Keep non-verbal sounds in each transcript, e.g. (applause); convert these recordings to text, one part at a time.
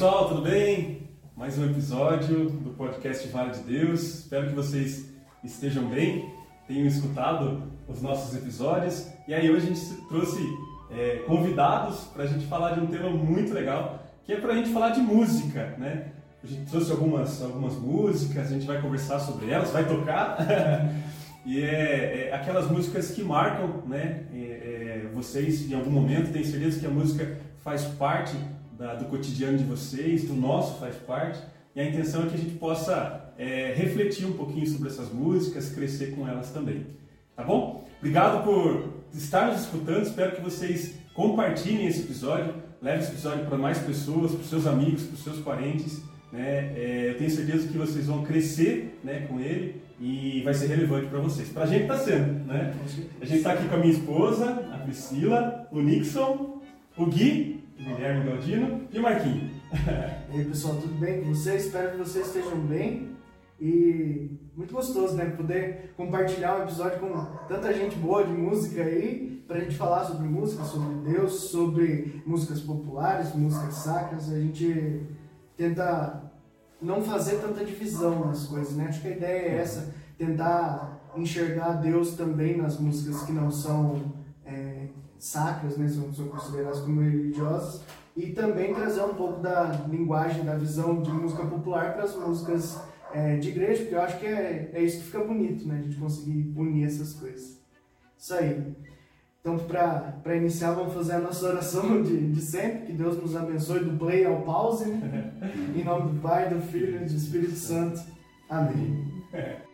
pessoal, tudo bem? Mais um episódio do podcast Vale de Deus. Espero que vocês estejam bem, tenham escutado os nossos episódios. E aí hoje a gente trouxe é, convidados para a gente falar de um tema muito legal, que é para a gente falar de música, né? A gente trouxe algumas, algumas músicas, a gente vai conversar sobre elas, vai tocar. (laughs) e é, é, aquelas músicas que marcam né, é, é, vocês em algum momento. Tenho certeza que a música faz parte da, do cotidiano de vocês, do nosso faz parte. E a intenção é que a gente possa é, refletir um pouquinho sobre essas músicas, crescer com elas também. Tá bom? Obrigado por estar nos escutando. Espero que vocês compartilhem esse episódio, levem esse episódio para mais pessoas, para os seus amigos, para os seus parentes. Né? É, eu tenho certeza que vocês vão crescer né, com ele e vai ser relevante para vocês. Para a gente está sendo. Né? A gente está aqui com a minha esposa, a Priscila, o Nixon, o Gui Guilherme Galdino e Marquinhos. (laughs) E aí pessoal, tudo bem com vocês? Espero que vocês estejam bem e muito gostoso, né? Poder compartilhar um episódio com tanta gente boa de música aí, pra gente falar sobre música, sobre Deus, sobre músicas populares, músicas sacras. A gente tenta não fazer tanta divisão nas coisas, né? Acho que a ideia é essa, tentar enxergar Deus também nas músicas que não são sacras, né, são, são consideradas como religiosas, e também trazer um pouco da linguagem, da visão de música popular para as músicas é, de igreja, porque eu acho que é, é isso que fica bonito, né, a gente conseguir unir essas coisas. Isso aí. Então, para iniciar, vamos fazer a nossa oração (laughs) de, de sempre, que Deus nos abençoe do play ao pause, né? em nome do Pai, do Filho e do Espírito Santo. Amém. (laughs)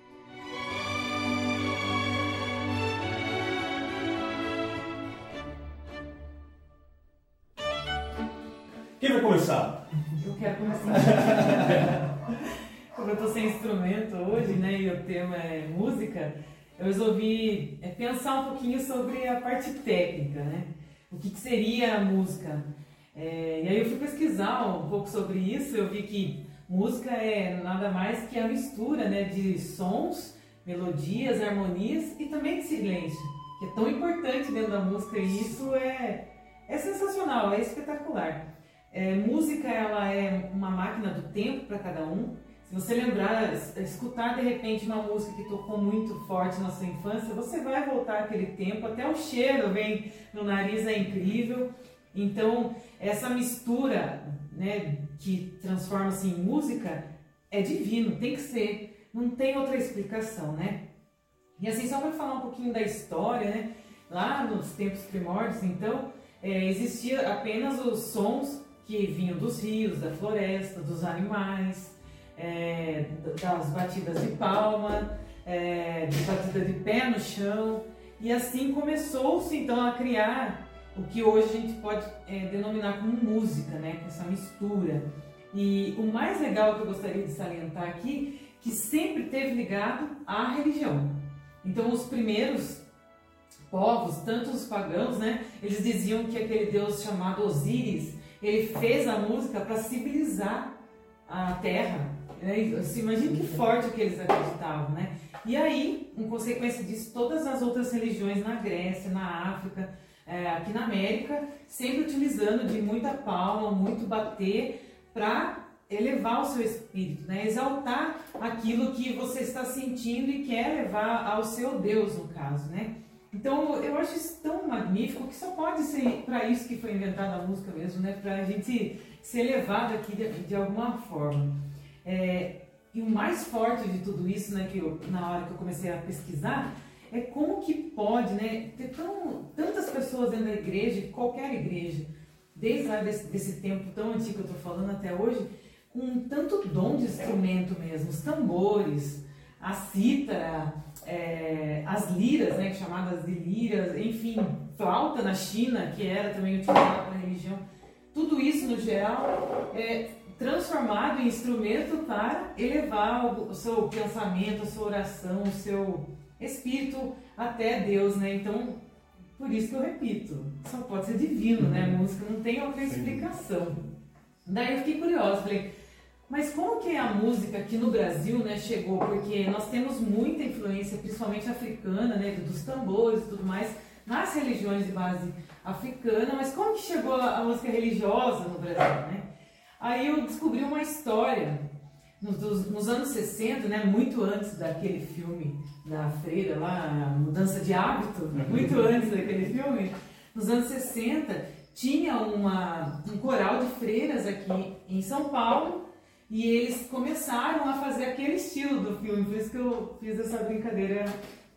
Quem vai começar? Eu quero começar. Como eu estou sem instrumento hoje, né, e o tema é música, eu resolvi é, pensar um pouquinho sobre a parte técnica, né? O que, que seria a música? É, e aí eu fui pesquisar um pouco sobre isso, eu vi que música é nada mais que a mistura né, de sons, melodias, harmonias e também de silêncio, que é tão importante dentro da música e isso é, é sensacional, é espetacular. É, música ela é uma máquina do tempo para cada um. Se você lembrar, escutar de repente uma música que tocou muito forte na sua infância, você vai voltar aquele tempo, até o cheiro vem no nariz, é incrível. Então, essa mistura né, que transforma-se em música é divino, tem que ser, não tem outra explicação, né? E assim, só para falar um pouquinho da história, né? Lá nos tempos primórdios, então, é, existia apenas os sons que vinham dos rios, da floresta, dos animais, é, das batidas de palma, é, de batida de pé no chão. E assim começou-se então a criar o que hoje a gente pode é, denominar como música, né? com essa mistura. E o mais legal que eu gostaria de salientar aqui, que sempre teve ligado à religião. Então os primeiros povos, tanto os pagãos, né, eles diziam que aquele deus chamado Osíris ele fez a música para civilizar a terra. Né? Imagina que forte que eles acreditavam, né? E aí, em consequência disso, todas as outras religiões na Grécia, na África, é, aqui na América, sempre utilizando de muita palma, muito bater, para elevar o seu espírito, né? exaltar aquilo que você está sentindo e quer levar ao seu Deus, no caso, né? Então eu acho isso tão magnífico que só pode ser para isso que foi inventada a música mesmo, né? Para a gente ser levado aqui de, de alguma forma. É, e o mais forte de tudo isso, né, que eu, na hora que eu comecei a pesquisar, é como que pode, né, ter tão, tantas pessoas dentro da igreja, qualquer igreja, desde lá desse, desse tempo tão antigo que eu estou falando até hoje, com tanto dom de instrumento mesmo, os tambores, a cítara, é, as liras, né, chamadas de liras, enfim, flauta na China, que era também utilizada para religião, tudo isso no geral é transformado em instrumento para elevar o seu pensamento, a sua oração, o seu espírito até Deus, né? Então, por isso que eu repito, só pode ser divino, né? A música não tem outra explicação. Daí eu fiquei curiosa, falei, mas como que a música aqui no Brasil né, chegou? Porque nós temos muita influência, principalmente africana, né, dos tambores e tudo mais, nas religiões de base africana, mas como que chegou a, música religiosa no Brasil? Né? Aí eu descobri uma história nos, nos, anos 60, né, muito antes daquele filme da freira lá, Mudança de Hábito, uhum. muito antes daquele filme, nos anos 60 tinha uma, um coral de freiras aqui em São Paulo e eles começaram a fazer aquele estilo do filme, por isso que eu fiz essa brincadeira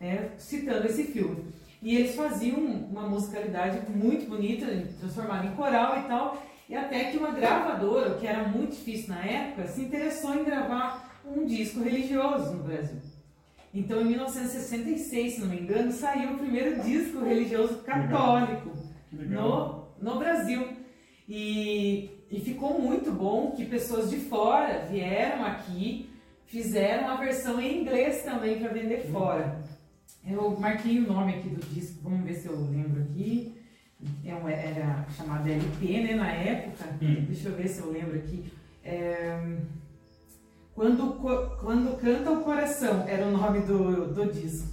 né, citando esse filme. E eles faziam uma musicalidade muito bonita, transformada em coral e tal, e até que uma gravadora, que era muito difícil na época, se interessou em gravar um disco religioso no Brasil. Então, em 1966, se não me engano, saiu o primeiro disco religioso católico no, no Brasil. E, e ficou muito bom que pessoas de fora vieram aqui, fizeram a versão em inglês também para vender fora. Eu marquei o nome aqui do disco, vamos ver se eu lembro aqui. É era chamado LP, né, na época. Hum. Deixa eu ver se eu lembro aqui. É, quando, quando Canta o Coração era o nome do, do disco.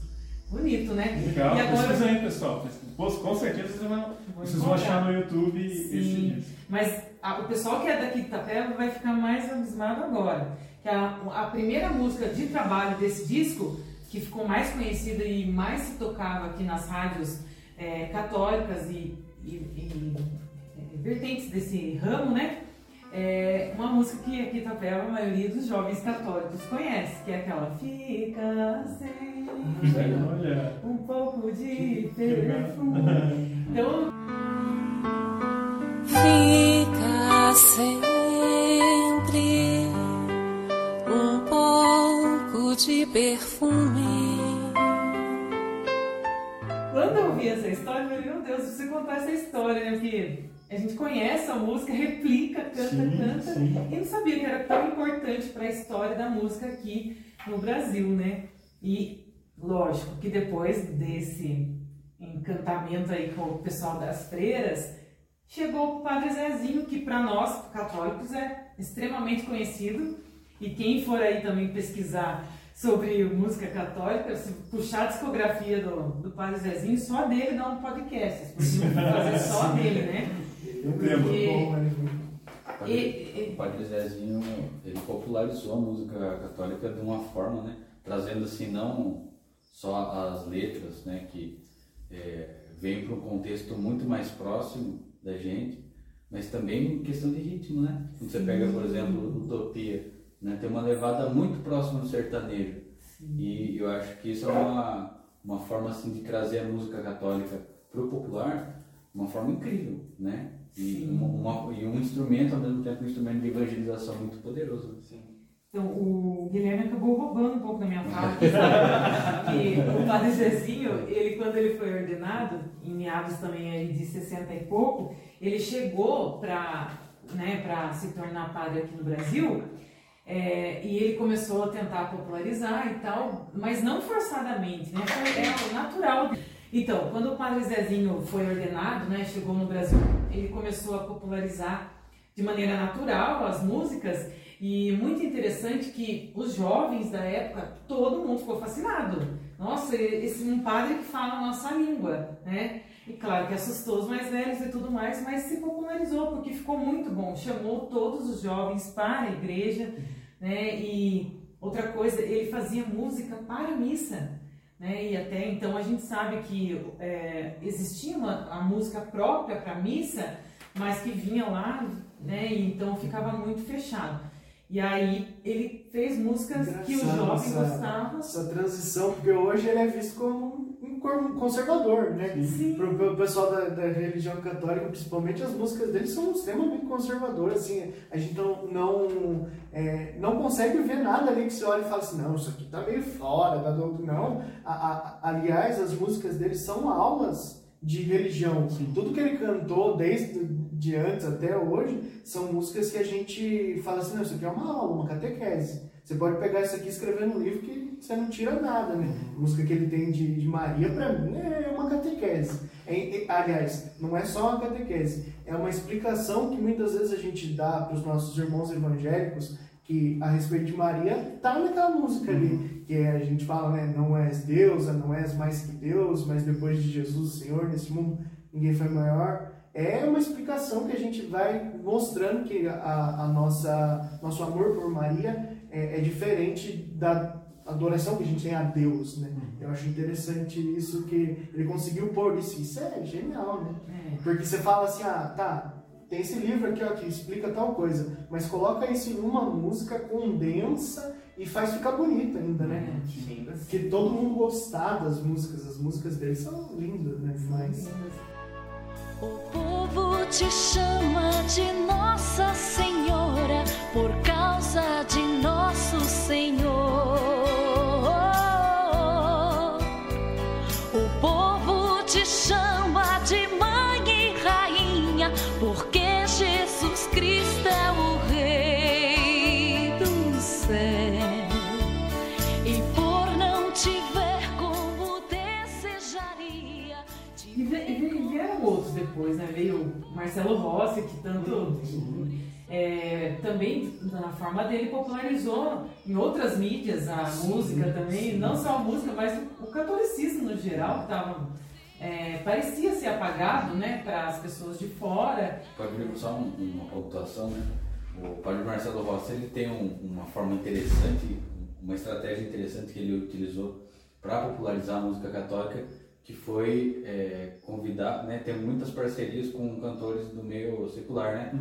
Bonito, né? Legal, e agora... pesquisa aí, pessoal. Com certeza vocês vão, vocês vão achar no YouTube Sim. esse disco. Mas a, o pessoal que é daqui de Itapeva vai ficar mais abismado agora. Que a, a primeira música de trabalho desse disco, que ficou mais conhecida e mais se tocava aqui nas rádios é, católicas e, e, e é, vertentes desse ramo, né? é uma música que aqui em Itapeva a maioria dos jovens católicos conhece, que é aquela Fica sem um pouco de perfume. Então. Fica sempre um pouco de perfume. Quando eu ouvi essa história, eu falei, meu Deus, você contar essa história, né? Porque a gente conhece a música, (laughs) replica, canta, sim, canta, sim. e não sabia que era tão importante para a história da música aqui no Brasil, né? E lógico que depois desse encantamento aí com o pessoal das freiras, chegou o Padre Zezinho, que para nós católicos é extremamente conhecido, e quem for aí também pesquisar sobre música católica, se puxar a discografia do, do Padre Zezinho, só dele dá um podcast. Vocês podiam fazer só (laughs) dele, né? O Padre Zezinho, ele popularizou a música católica de uma forma, né? Trazendo assim, não só as letras, né? Que é, vem para um contexto muito mais próximo da gente, mas também questão de ritmo, né? Quando você pega, por exemplo, Utopia, né? Tem uma levada muito próxima do sertanejo. Sim. E eu acho que isso é uma, uma forma assim de trazer a música católica para o popular, uma forma incrível, né? E, uma, e um instrumento, ao mesmo tempo, um instrumento de evangelização muito poderoso. Sim. Então, o Guilherme acabou roubando um pouco da minha fala, (laughs) que o Padre Zezinho, ele, quando ele foi ordenado, em meados também aí de 60 e pouco, ele chegou para né, se tornar padre aqui no Brasil, é, e ele começou a tentar popularizar e tal, mas não forçadamente, né, foi é, natural então, quando o Padre Zezinho foi ordenado, né, chegou no Brasil, ele começou a popularizar de maneira natural as músicas e muito interessante que os jovens da época, todo mundo ficou fascinado. Nossa, esse um padre que fala a nossa língua, né? E claro que assustou os mais velhos e tudo mais, mas se popularizou porque ficou muito bom. Chamou todos os jovens para a igreja, né? E outra coisa, ele fazia música para a missa. Né? E até então a gente sabe que é, existia uma, a música própria para missa, mas que vinha lá, né? E então ficava muito fechado. E aí ele fez músicas Engraçado que os jovens essa, gostavam. Essa transição, porque hoje ele é visto como um conservador, né? Sim. Pro, o pessoal da, da, religião católica, principalmente as músicas dele são extremamente conservadoras, assim, a gente não, não, é, não consegue ver nada ali que você olha e fala assim, não, isso aqui tá meio fora, tá do... não. A, a, aliás, as músicas dele são aulas de religião. Sim. Tudo que ele cantou desde de antes até hoje, são músicas que a gente fala assim, não, isso aqui é uma aula, uma catequese. Você pode pegar isso aqui e escrever no livro que você não tira nada, né? A música que ele tem de, de Maria, para mim, é uma catequese. É, aliás, não é só uma catequese, é uma explicação que muitas vezes a gente dá para os nossos irmãos evangélicos que a respeito de Maria tá naquela música ali, uhum. que é, a gente fala, né, não és deusa, não és mais que Deus, mas depois de Jesus, o Senhor, nesse mundo ninguém foi maior é uma explicação que a gente vai mostrando que a, a nossa nosso amor por Maria é, é, diferente da adoração que a gente tem a Deus, né? Eu acho interessante isso que ele conseguiu pôr isso. Isso é genial, né? É. Porque você fala assim, ah, tá, tem esse livro aqui ó, que explica tal coisa, mas coloca isso em uma música, condensa e faz ficar bonito ainda, né? Sim. Que todo mundo gostar das músicas, as músicas dele são lindas, né? Mas O povo te chama de Nossa Senhora por causa de nosso Senhor. Depois, né? Veio o Marcelo Rossi, que tanto. é, também, na forma dele, popularizou em outras mídias a música também. Não só a música, mas o, catolicismo no geral, que tava, é, parecia ser apagado né, para as pessoas de fora. Pode vir só um- uma pontuação, né? O padre Marcelo Rossi ele tem um- uma forma interessante, uma estratégia interessante que ele utilizou para popularizar a música católica, que foi é, convidar, né? Tem muitas parcerias com cantores do meio secular, né?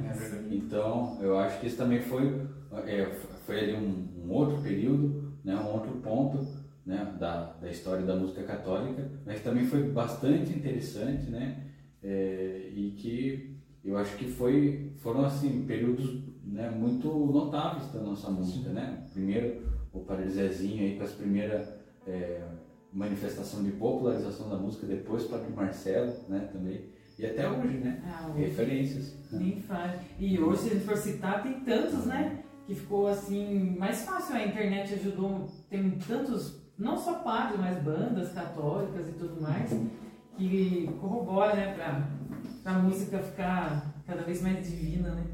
Então, eu acho que isso também foi, é, foi ali um, um outro período, né? Um outro ponto, né? Da, da história da música católica, mas também foi bastante interessante, né? É, e que eu acho que foi, foram assim períodos né, muito notáveis da nossa música, né? Primeiro o Padre Zezinho aí com as primeiras é, manifestação de popularização da música, depois o Padre Marcelo, né? Também e até hoje, né? Ah, hoje Referências. nem faz. E hoje, se a gente for citar, tem tantos, né? Que ficou assim, mais fácil. A internet ajudou, tem tantos, não só padres, mas bandas católicas e tudo mais, que corrobora, né, pra, pra música ficar cada vez mais divina, né?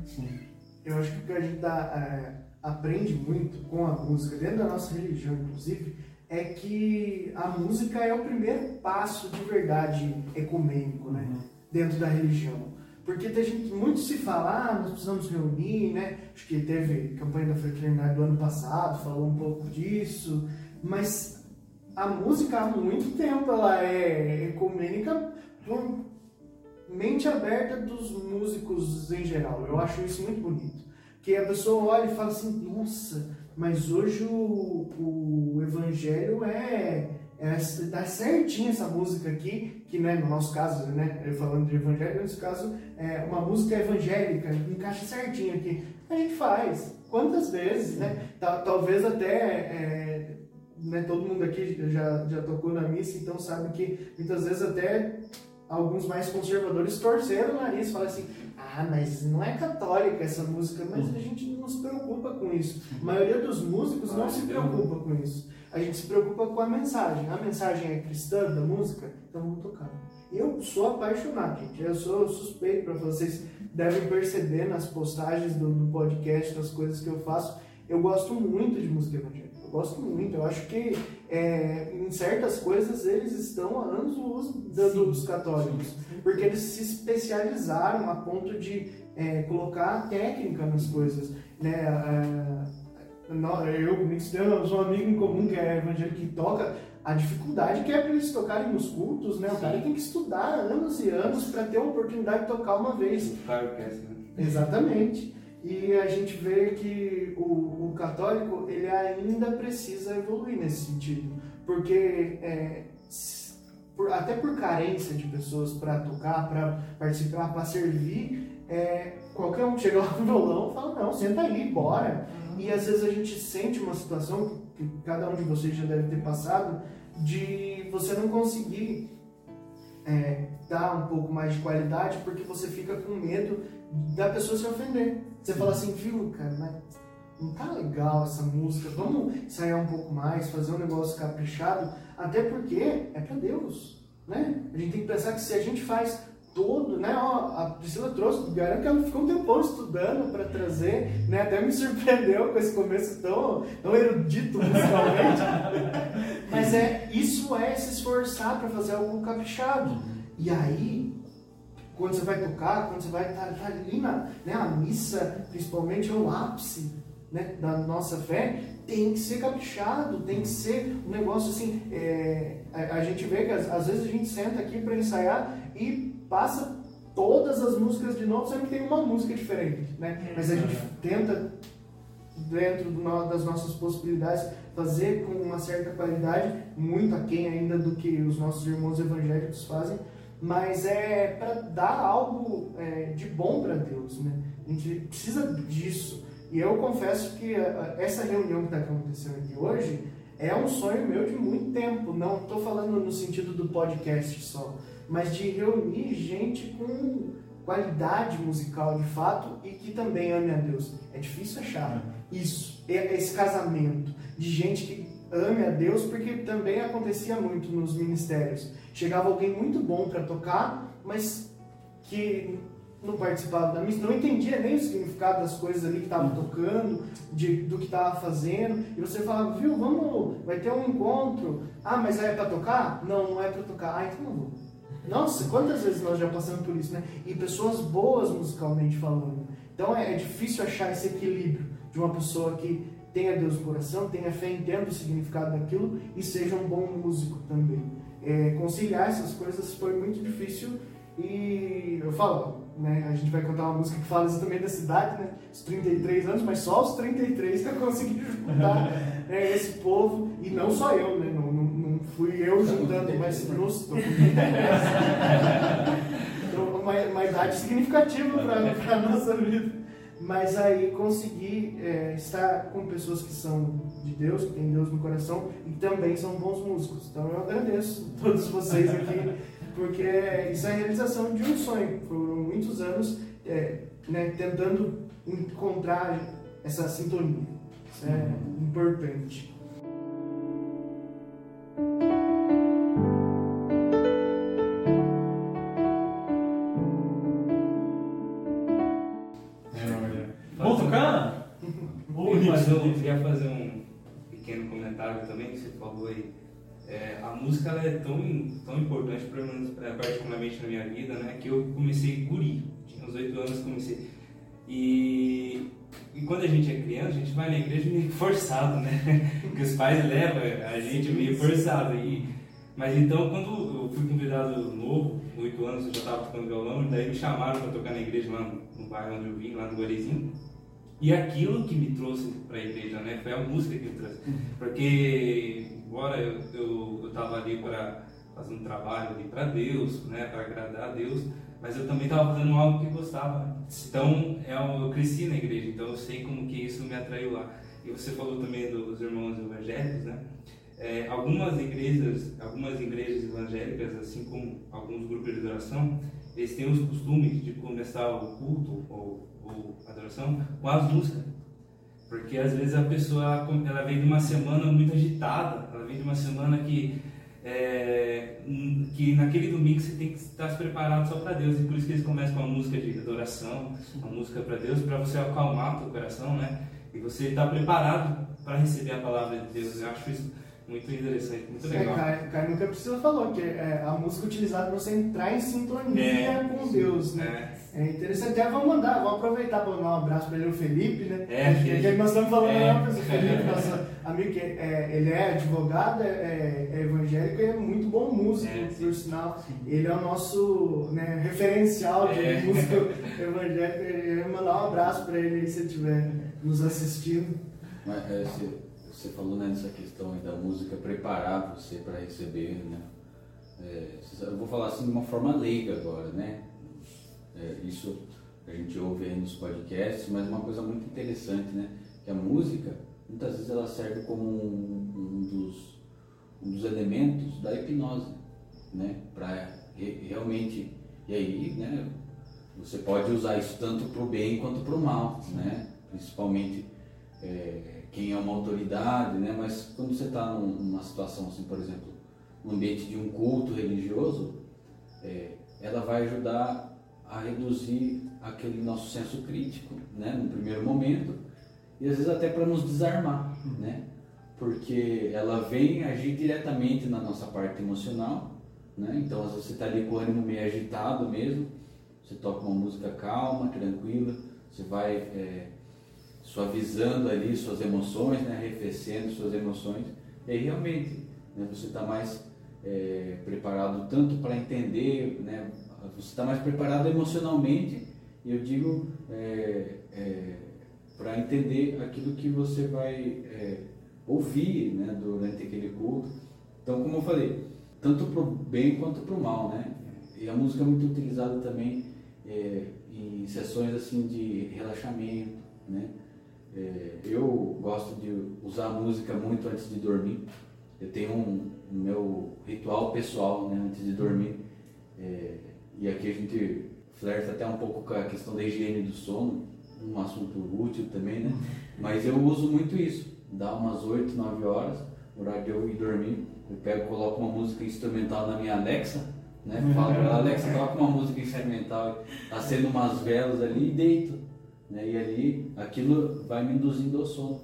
eu acho que o que a gente dá, é, aprende muito com a música, dentro da nossa religião, inclusive, é que a música é o primeiro passo de verdade ecumênico, né? Dentro da religião. Porque tem gente, muito se fala, ah, nós precisamos reunir, né? Acho que teve campanha da fraternidade do ano passado, falou um pouco disso, mas a música há muito tempo ela é ecumênica por mente aberta dos músicos em geral. Eu acho isso muito bonito. Que a pessoa olha e fala assim, nossa, mas hoje o, o evangelho é, é tá certinho essa música aqui, que né, no nosso caso, né, falando de evangelho, nesse caso, é uma música evangélica, encaixa certinho aqui. A gente faz. Quantas vezes, né? Ta- Talvez até é, né, todo mundo aqui já, já tocou na missa, então sabe que muitas vezes até alguns mais conservadores torceram o nariz, falaram assim, ah, mas não é católica essa música, mas a gente não se preocupa com isso. A maioria dos músicos não se preocupa com isso. A gente se preocupa com a mensagem. A mensagem é cristã da música, então vamos tocar. Eu sou apaixonado, gente. Eu sou suspeito para vocês devem perceber nas postagens do, do podcast, das coisas que eu faço. Eu gosto muito de música evangélica. Gosto muito. Eu acho que é, em certas coisas eles estão a anos luz dos católicos. Porque eles se especializaram a ponto de é, colocar técnica nas coisas. Né? É, nó- eu temos um amigo em comum que é evangélico que toca. A dificuldade que é para eles tocarem nos cultos, né? O cara tem que estudar anos e anos para ter a oportunidade de tocar uma vez. É assim, né? Exatamente. E a gente vê que o, o católico ele ainda precisa evoluir nesse sentido, porque é, por- até por carência de pessoas para tocar, para participar, para servir, é, qualquer um chega lá com o violão fala não, senta aí, bora. E às vezes a gente sente uma situação que cada um de vocês já deve ter passado de você não conseguir é, dar um pouco mais de qualidade porque você fica com medo da pessoa se ofender. Você fala assim, viu, cara, mas não tá legal essa música, vamos ensaiar um pouco mais, fazer um negócio caprichado, até porque é pra Deus, né? A gente tem que pensar que se a gente faz todo, né? Ó, a Priscila trouxe, garanto que ela ficou um tempão estudando para trazer, né? Até me (laughs) surpreendeu com esse começo tão, tão erudito musicalmente. (laughs) Mas é, isso é se esforçar para fazer algo caprichado. E aí, quando você vai tocar, quando você vai estar tá, tá ali na né, a missa, principalmente é o ápice né, da nossa fé, tem que ser caprichado, tem que ser um negócio assim. É, a, a, gente vê que às, às, vezes a gente senta aqui para ensaiar e passa todas as músicas de novo, sempre tem uma música diferente, né? Mas a gente tenta dentro das nossas possibilidades fazer com uma certa qualidade, muito aquém ainda do que os nossos irmãos evangélicos fazem, mas é para dar algo é, de bom para Deus, né? A gente precisa disso. E eu confesso que essa reunião que está acontecendo aqui hoje é um sonho meu de muito tempo. Não estou falando no sentido do podcast só, mas de reunir gente com qualidade musical de fato e que também ame a Deus. É difícil achar isso, esse casamento de gente que ame a Deus, porque também acontecia muito nos ministérios. Chegava alguém muito bom para tocar, mas que não participava da missa, não entendia nem o significado das coisas ali que estava tocando, de, do que estava fazendo, e você falava, viu, vamos, vai ter um encontro. Ah, mas é para tocar? Não, não é para tocar. Ah, então não vou. Nossa, quantas vezes nós já passamos por isso, né? E pessoas boas musicalmente falando. Então é, é difícil achar esse equilíbrio de uma pessoa que tenha Deus no coração, tenha fé, entenda o significado daquilo e seja um bom músico também. É, conciliar essas coisas foi muito difícil e eu falo, né, a gente vai cantar uma música que fala exatamente da cidade, né, os 33 anos, mas só os 33 que eu consegui juntar né, esse povo, e não só eu, né, não, não, não fui eu juntando, mas nos então, uma, uma idade significativa para a nossa vida. Mas aí conseguir é, estar com pessoas que são de Deus, que têm Deus no coração e também são bons músicos. Então eu agradeço a (laughs) todos vocês aqui porque isso é a realização de um sonho. Foram muitos anos é, né, tentando encontrar essa sintonia. Isso é importante. Comentário também que você falou aí é, a música ela é tão, tão importante, mim, é, particularmente na minha vida, né, que eu comecei guri, tinha uns 8 anos comecei. E, e quando a gente é criança, a gente vai na igreja meio (laughs) forçado, né? Porque os pais levam a gente meio forçado. E, mas então, quando eu fui convidado novo, 8 anos, eu já estava tocando violão, e daí me chamaram para tocar na igreja lá no, no bairro onde eu vim, lá no Guarezinho. E aquilo que me trouxe para a igreja, né? Foi a música que me trouxe. Porque embora eu eu estava ali para fazer um trabalho ali para Deus, né, para agradar a Deus, mas eu também estava fazendo algo que gostava. Então é eu cresci na igreja, então eu sei como que isso me atraiu lá. E você falou também dos irmãos evangélicos, né? É, algumas igrejas, algumas igrejas evangélicas, assim como alguns grupos de adoração, eles têm os costumes de começar o culto ou adoração com as músicas. Porque às vezes a pessoa ela vem de uma semana muito agitada, ela vem de uma semana que é, que naquele domingo você tem que estar se preparado só para Deus e por isso que eles começam com a música de adoração, uma música para Deus, para você acalmar o teu coração, né? E você estar preparado para receber a palavra de Deus. Eu acho isso muito interessante, muito legal. É, Caio, nunca precisa falou que é a música utilizada para você entrar em sintonia é, com Deus, né? É. É interessante, já vamos mandar, vamos aproveitar para mandar um abraço para ele, o Felipe, né? É, que nós estamos falando é, né, o Felipe, (laughs) nosso amigo, que é, ele é advogado, é, é, é evangélico e é muito bom músico, é, por sinal. Ele é o nosso né, referencial de é. (laughs) músico evangélico. Eu ia mandar um abraço para ele se ele estiver nos assistindo. Mas, é, você, você falou né, nessa questão da música preparar você para receber, né? eu vou falar assim de uma forma leiga agora, né? É, isso a gente ouve aí nos podcasts, mas uma coisa muito interessante, né? Que a música, muitas vezes ela serve como um, um dos, um dos elementos da hipnose, né? Para re, realmente, e aí, né? Você pode usar isso tanto para o bem quanto para o mal, né? Principalmente é, quem é uma autoridade, né? Mas quando você está numa situação assim, por exemplo, no ambiente de um culto religioso, é, ela vai ajudar a reduzir aquele nosso senso crítico, né, no primeiro momento, e às vezes até para nos desarmar, né? Porque ela vem agir diretamente na nossa parte emocional, né? Então às vezes você está ali com o ânimo meio agitado mesmo, você toca uma música calma, tranquila, você vai é, suavizando ali suas emoções, né, arrefecendo suas emoções, e aí realmente né, você está mais é, preparado tanto para entender, né, você está mais preparado emocionalmente, eu digo é, é, para entender aquilo que você vai é, ouvir né, durante aquele culto. Então, como eu falei, tanto para o bem quanto para o mal, né? E a música é muito utilizada também é, em sessões assim de relaxamento, né? É, eu gosto de usar a música muito antes de dormir. Eu tenho um, um meu ritual pessoal né, antes de dormir. É, e aqui a gente flerta até um pouco com a questão da higiene do sono, um assunto útil também, né? Mas eu uso muito isso. Dá umas 8, 9 horas, horário de eu ir dormir. Eu pego, coloco uma música instrumental na minha Alexa, né? Falo pra ela, Alexa, coloca uma música instrumental, acendo umas velas ali e deito. Né? E ali aquilo vai me induzindo ao sono.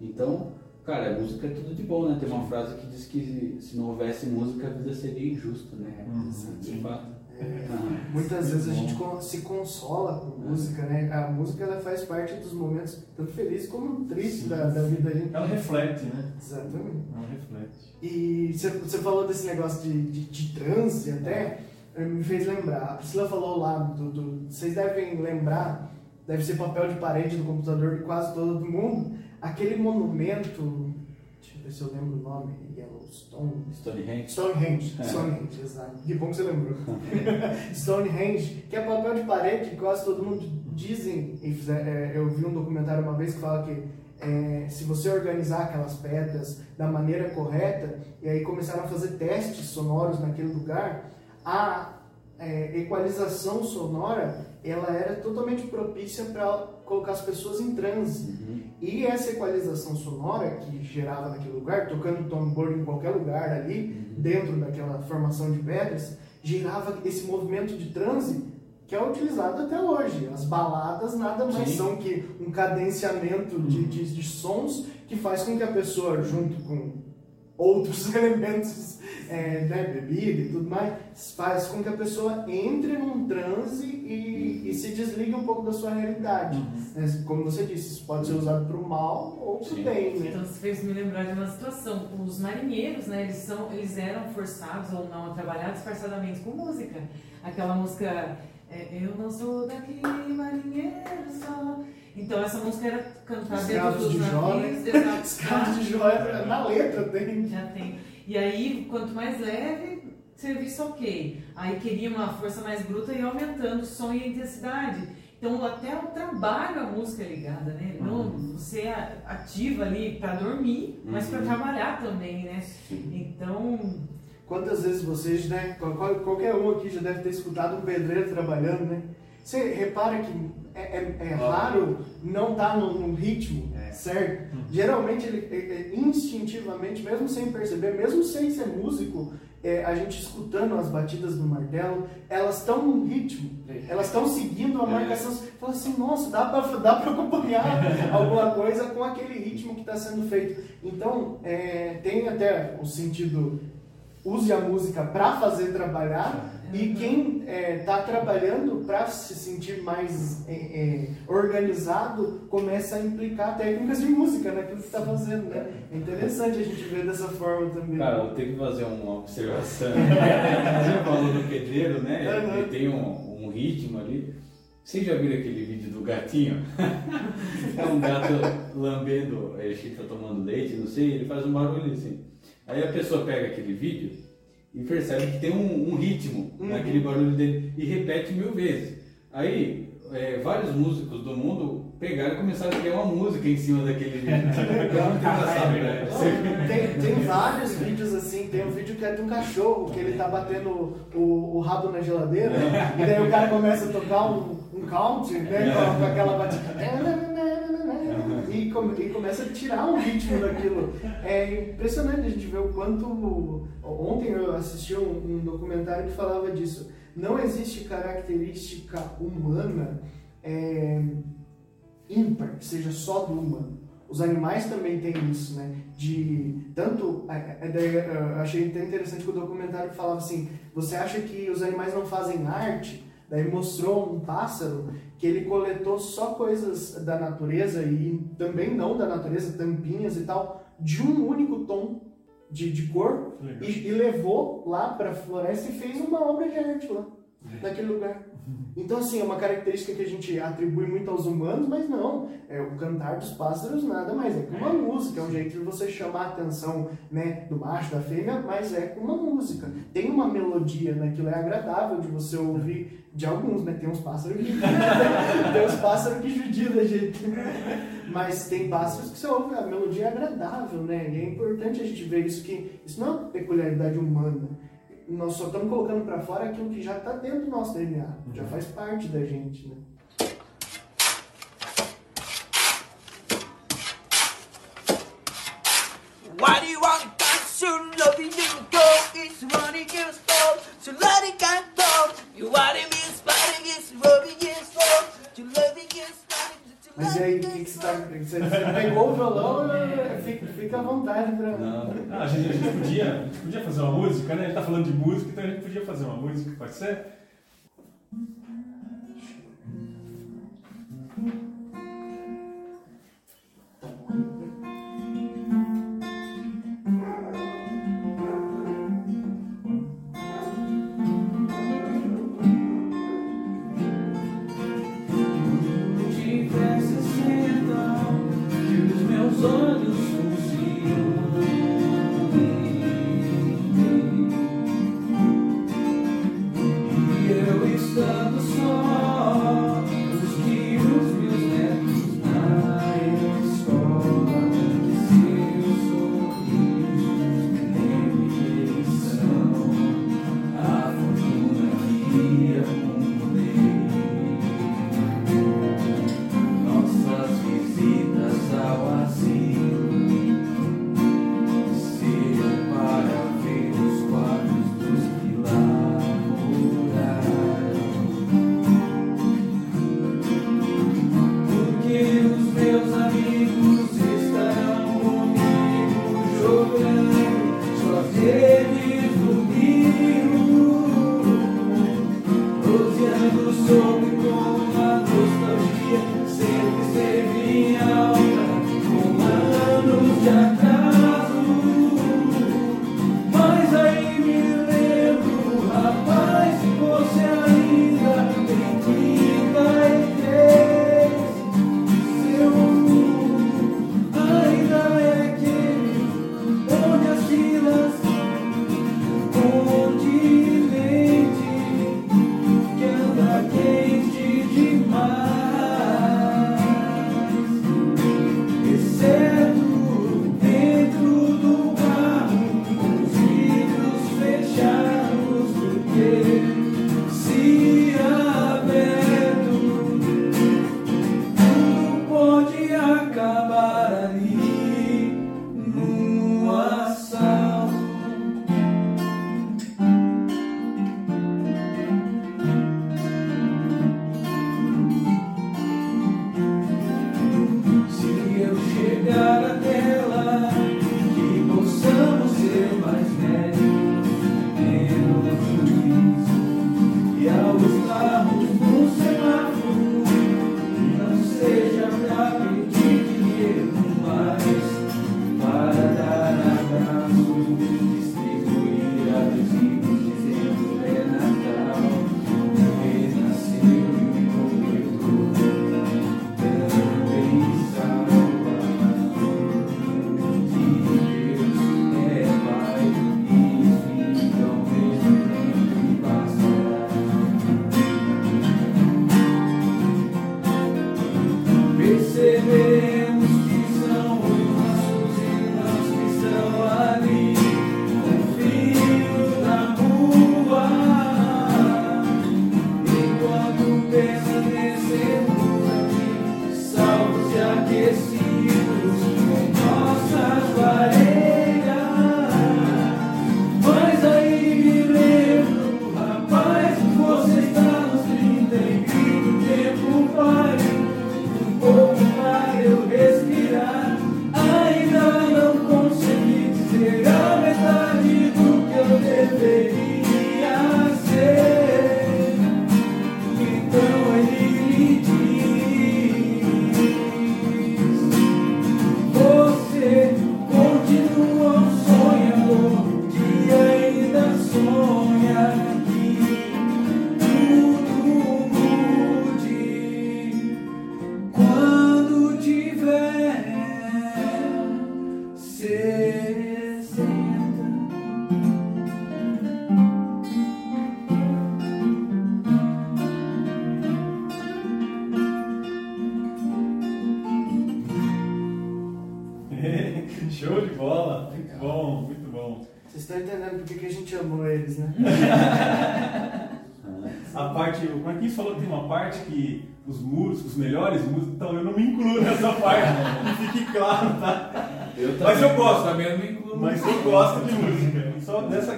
Então, cara, a música é tudo de bom, né? Tem uma frase que diz que se não houvesse música a vida seria injusta, né? De fato. É, muitas vezes a gente se consola com música, né? A música ela faz parte dos momentos tanto felizes como tristes da, da vida da gente. Ela reflete, né? Exatamente. Ela reflete. E você, você falou desse negócio de, de, de transe até, eh, me fez lembrar. A Priscila falou lá, do, do- vocês devem lembrar, deve ser papel de parede do computador de quase todo mundo, aquele monumento, deixa eu ver se eu lembro o nome, Yellowstone. Stonehenge. Stonehenge, É. Stonehenge, exato. Que bom que você lembrou. (laughs) Stonehenge, que é papel de parede, que quase todo mundo dizem, é, eu vi um documentário uma vez que fala que é, se você organizar aquelas pedras da maneira correta, e aí começaram a fazer testes sonoros naquele lugar, a é, equalização sonora ela era totalmente propícia para colocar as pessoas em transe. Uhum. E essa equalização sonora que gerava naquele lugar, tocando tambor em qualquer lugar ali, dentro daquela formação de pedras, gerava esse movimento de transe que é utilizado até hoje. As baladas nada mais Sim. são que um cadenciamento de, de, de sons que faz com que a pessoa, junto com outros (laughs) elementos, é, né, bebida e tudo mais, faz com que a pessoa entre num transe e, e se desligue um pouco da sua realidade. né? Como você disse, isso pode ser usado para o mal ou para o bem. Né? Então, você fez me lembrar de uma situação. Os marinheiros, né, eles, são, eles eram forçados ou não a trabalhar disfarçadamente com música. Aquela música, é, Eu não sou daqui, marinheiro só. Então, essa música era cantada dentro Escravos dos de Jó, navios. Escravos de joia na letra tem. Já tem. E aí, quanto mais leve, serviço ok. Aí queria uma força mais bruta e aumentando o som e a intensidade. Então, até o trabalho a música é ligada, né? Não, você a- ativa ali para dormir, mas para Uhum. trabalhar também, né? Então, Quantas vezes vocês, né? qual- qual- Qualquer um aqui já deve ter escutado um pedreiro trabalhando, né? Você repara que é, é- é raro não estar no, no ritmo, certo? Geralmente, ele, é- é instintivamente, mesmo sem perceber, mesmo sem ser músico, é, a gente escutando as batidas do martelo, elas estão no ritmo, elas estão seguindo a marcação. Você fala assim, nossa, dá pra, (laughs) dá pra acompanhar (laughs) alguma coisa com aquele ritmo que está sendo feito. Então, é, tem até o sentido use a música para fazer trabalhar e quem está trabalhando para se sentir mais é, é, organizado começa a implicar técnicas de música naquilo que está fazendo, né? É interessante a gente ver dessa forma também. Cara, eu tenho que fazer uma observação. (laughs) Você falou do pedreiro, né? Uhum. Ele tem um, um ritmo ali. Vocês já viram aquele vídeo do gatinho? (laughs) é um gato lambendo, ele fica tomando leite, não sei, ele faz um barulho assim. Aí a pessoa pega aquele vídeo e percebe que tem um, um ritmo Uhum. naquele barulho dele e repete mil vezes. Aí é, vários músicos do mundo pegaram e começaram a criar uma música em cima daquele (laughs) vídeo. né? Tem, tem (laughs) vários vídeos assim, tem um vídeo que é de um cachorro, que ele tá batendo o, o rabo na geladeira, e daí o cara começa a tocar um, um country, né, com, com aquela batida. (laughs) Come- e começa a tirar um ritmo daquilo. É impressionante a gente ver o quanto. Ontem eu assisti um, um documentário que falava disso. Não existe característica humana é, ímpar, que seja só do humano. Os animais também têm isso, né? De tanto. é, é, achei até interessante que o documentário falava assim: você acha que os animais não fazem arte? Daí mostrou um pássaro que ele coletou só coisas da natureza e também não da natureza, tampinhas e tal, de um único tom de, de cor e, e levou lá para a floresta e fez uma obra de arte lá, naquele lugar. Então, assim, é uma característica que a gente atribui muito aos humanos, mas não. É o cantar dos pássaros nada mais é que uma música, é um jeito de você chamar a atenção né, do macho, da fêmea, mas é uma música. Tem uma melodia naquilo, é agradável de você ouvir de alguns, né? Tem uns pássaros que. (laughs) tem uns pássaros que judiam da gente. Mas tem pássaros que você ouve, a melodia é agradável, né? E é importante a gente ver isso, que isso não é uma peculiaridade humana. Nós só estamos colocando para fora aquilo que já está dentro do nosso DNA, já faz parte da gente, né? Você. Você, pegou o violão, fica, fica à vontade pra. Não, a, gente, a, gente podia, a gente podia fazer uma música, né? Ele tá falando de música, então a gente podia fazer uma música, pode ser?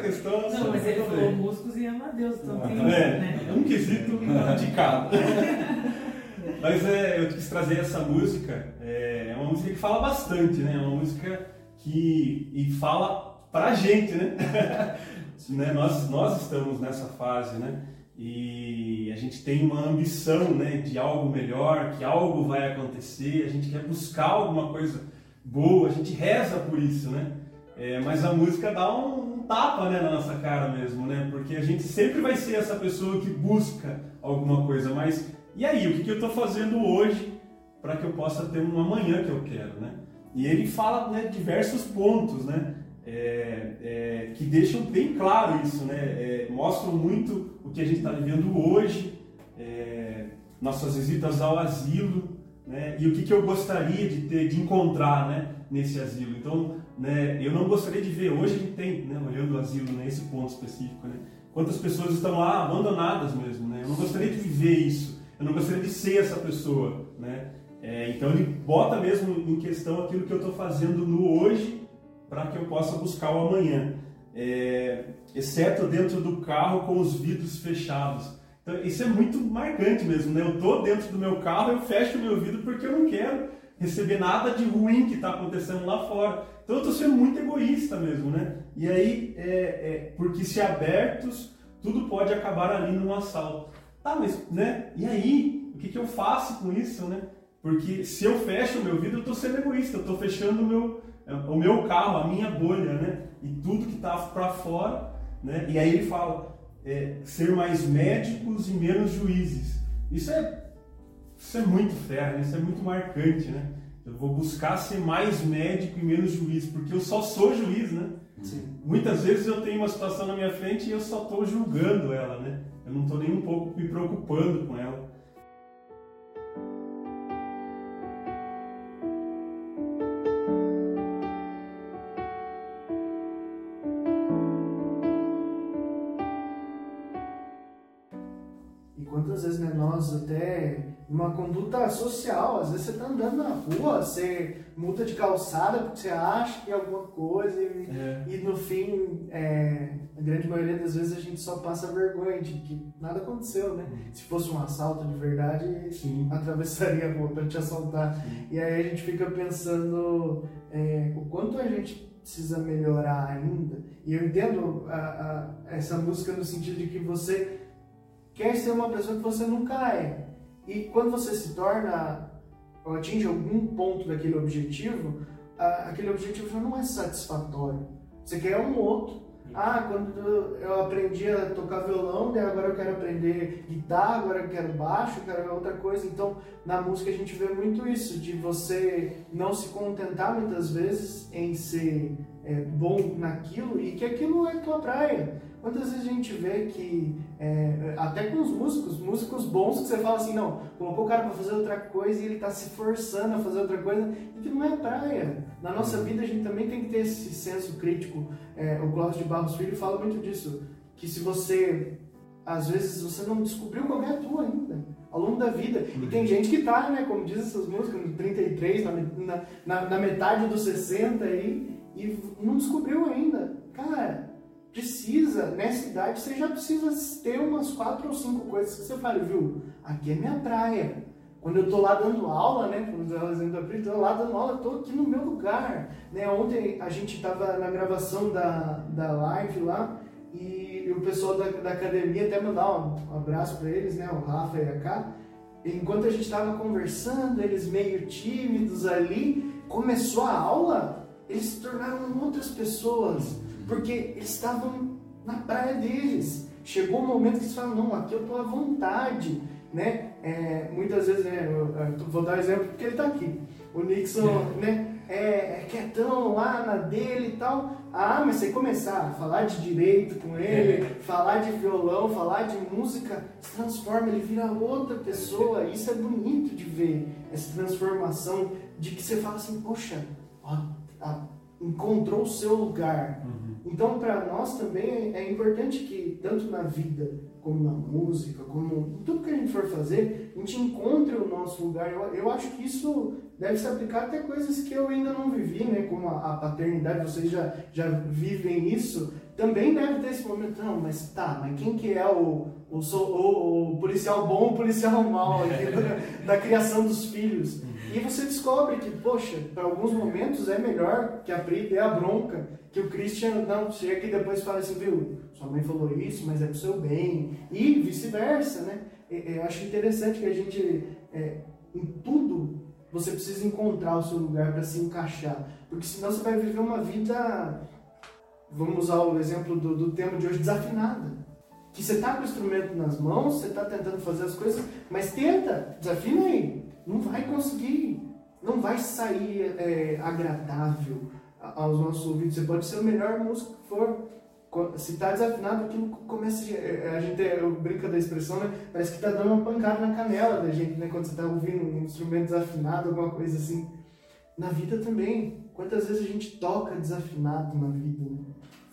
Questão. Não, mas ele falou músicos e ama a Deus, então tem É, né? um quesito de cada. (laughs) Mas é, eu quis trazer essa música, é, é uma música que fala bastante, né? É uma música que e fala pra gente, né? (laughs) né? Nós, nós estamos nessa fase, né? E a gente tem uma ambição, né? De algo melhor, que algo vai acontecer, a gente quer buscar alguma coisa boa, a gente reza por isso, né? É, mas a música dá um, um tapa né, na nossa cara mesmo, né? Porque a gente sempre vai ser essa pessoa que busca alguma coisa, mas e aí, o que, que eu estou fazendo hoje para que eu possa ter um amanhã que eu quero, né? E ele fala né, diversos pontos, né? É, é, que deixam bem claro isso, né? É, mostram muito o que a gente está vivendo hoje, é, nossas visitas ao asilo, né? E o que, que eu gostaria de ter, de encontrar, né? Nesse asilo. Então, né? Eu não gostaria de ver hoje gente tem, né? Olhando o asilo, né? Esse ponto específico, né? Quantas pessoas estão lá abandonadas mesmo, né? Eu não gostaria de viver isso. Eu não gostaria de ser essa pessoa, né? É, então ele bota mesmo em questão aquilo que eu estou fazendo no hoje para que eu possa buscar o amanhã, é, exceto dentro do carro com os vidros fechados. Então isso é muito marcante mesmo, né? Eu tô dentro do meu carro, eu fecho o meu vidro porque eu não quero receber nada de ruim que está acontecendo lá fora. Então eu estou sendo muito egoísta mesmo, né? E aí, é, é, porque se abertos, tudo pode acabar ali num assalto. Tá, mas, né? E aí, o que, que eu faço com isso, né? Porque se eu fecho o meu vidro, eu estou sendo egoísta, eu estou fechando o meu, o meu carro, a minha bolha, né? E tudo que está para fora, né? E aí ele fala, é, ser mais médicos e menos juízes. Isso é, isso é muito fera, isso é muito marcante, né? Eu vou buscar ser mais médico e menos juiz, porque eu só sou juiz, né? Sim. Muitas vezes eu tenho uma situação na minha frente e eu só estou julgando ela, né? Eu não estou nem um pouco me preocupando com ela. Uma conduta social, às vezes você tá andando na rua, você muda de calçada porque você acha que é alguma coisa e, É. e no fim, é, a grande maioria das vezes a gente só passa vergonha de que nada aconteceu, né? Se fosse um assalto de verdade, Sim. atravessaria a rua para te assaltar. Sim. E aí a gente fica pensando é, o quanto a gente precisa melhorar ainda. E eu entendo a- a- essa música no sentido de que você quer ser uma pessoa que você nunca é. E quando você se torna ou atinge algum ponto daquele objetivo, aquele objetivo já não é satisfatório. Você quer um outro. Ah, quando eu aprendi a tocar violão, daí agora eu quero aprender guitarra, agora eu quero baixo, eu quero outra coisa. Então, na música a gente vê muito isso, de você não se contentar muitas vezes em ser é, bom naquilo e que aquilo é tua praia. Quantas vezes a gente vê que, é, até com os músicos, músicos bons, que você fala assim, não, colocou o cara para fazer outra coisa e ele tá se forçando a fazer outra coisa, e que não é praia. Na nossa vida a gente também tem que ter esse senso crítico. É, o Cláudio de Barros Filho fala muito disso, que se você, às vezes, você não descobriu qual é a tua ainda, ao longo da vida. E tem gente que tá, né, como diz essas músicas, no 33, na, na, na, na metade dos 60 aí, e não descobriu ainda. Cara, precisa, nessa idade, você já precisa ter umas quatro ou cinco coisas que você fala, viu? Aqui é minha praia. Quando eu tô lá dando aula, né? Quando eu Pri, tô lá dando aula, tô aqui no meu lugar. Né? Ontem a gente tava na gravação da, da live lá e, o pessoal da, da academia até mandar um, abraço para eles, né? O Rafa e a Cá. Enquanto a gente estava conversando, eles meio tímidos ali, começou a aula, eles se tornaram outras pessoas, porque eles estavam na praia deles. Chegou um momento que eles falaram, não, aqui eu tô à vontade, né? É, muitas vezes, né, eu, vou dar um exemplo porque ele está aqui. O Nixon, né, é, é quietão lá na dele e tal. Ah, mas você começar a falar de direito com ele, falar de violão, falar de música, se transforma, ele vira outra pessoa. Isso é bonito de ver, essa transformação de que você fala assim, poxa, ó, encontrou o seu lugar. Então, para nós também é importante que, tanto na vida, como na música, como em tudo que a gente for fazer, a gente encontre o nosso lugar. Eu, eu acho que isso deve se aplicar até coisas que eu ainda não vivi, né? como a, a paternidade, vocês já, já vivem isso. Também deve ter esse momento, não, mas tá, mas quem que é o, o, o, o policial bom, o policial mau aqui da, (laughs) da criação dos filhos? E você descobre que, poxa, para alguns momentos é melhor que a Pri dê a bronca, que o Christian não chega e depois fala assim, viu, sua mãe falou isso, mas é pro seu bem, e vice-versa, né? E- Eu acho interessante que a gente, é, em tudo, você precisa encontrar o seu lugar para se encaixar, porque senão você vai viver uma vida, vamos usar o exemplo do, do tema de hoje, desafinada. Que você tá com o instrumento nas mãos, você tá tentando fazer as coisas, mas tenta, desafina aí. Não vai conseguir, não vai sair é, agradável aos nossos ouvidos. Você pode ser o melhor músico que for. Se tá desafinado, aquilo começa. A, é, a gente é, brinca da expressão, né? Parece que tá dando uma pancada na canela da gente, né? Quando você tá ouvindo um instrumento desafinado, alguma coisa assim. Na vida também. Quantas vezes a gente toca desafinado na vida, né?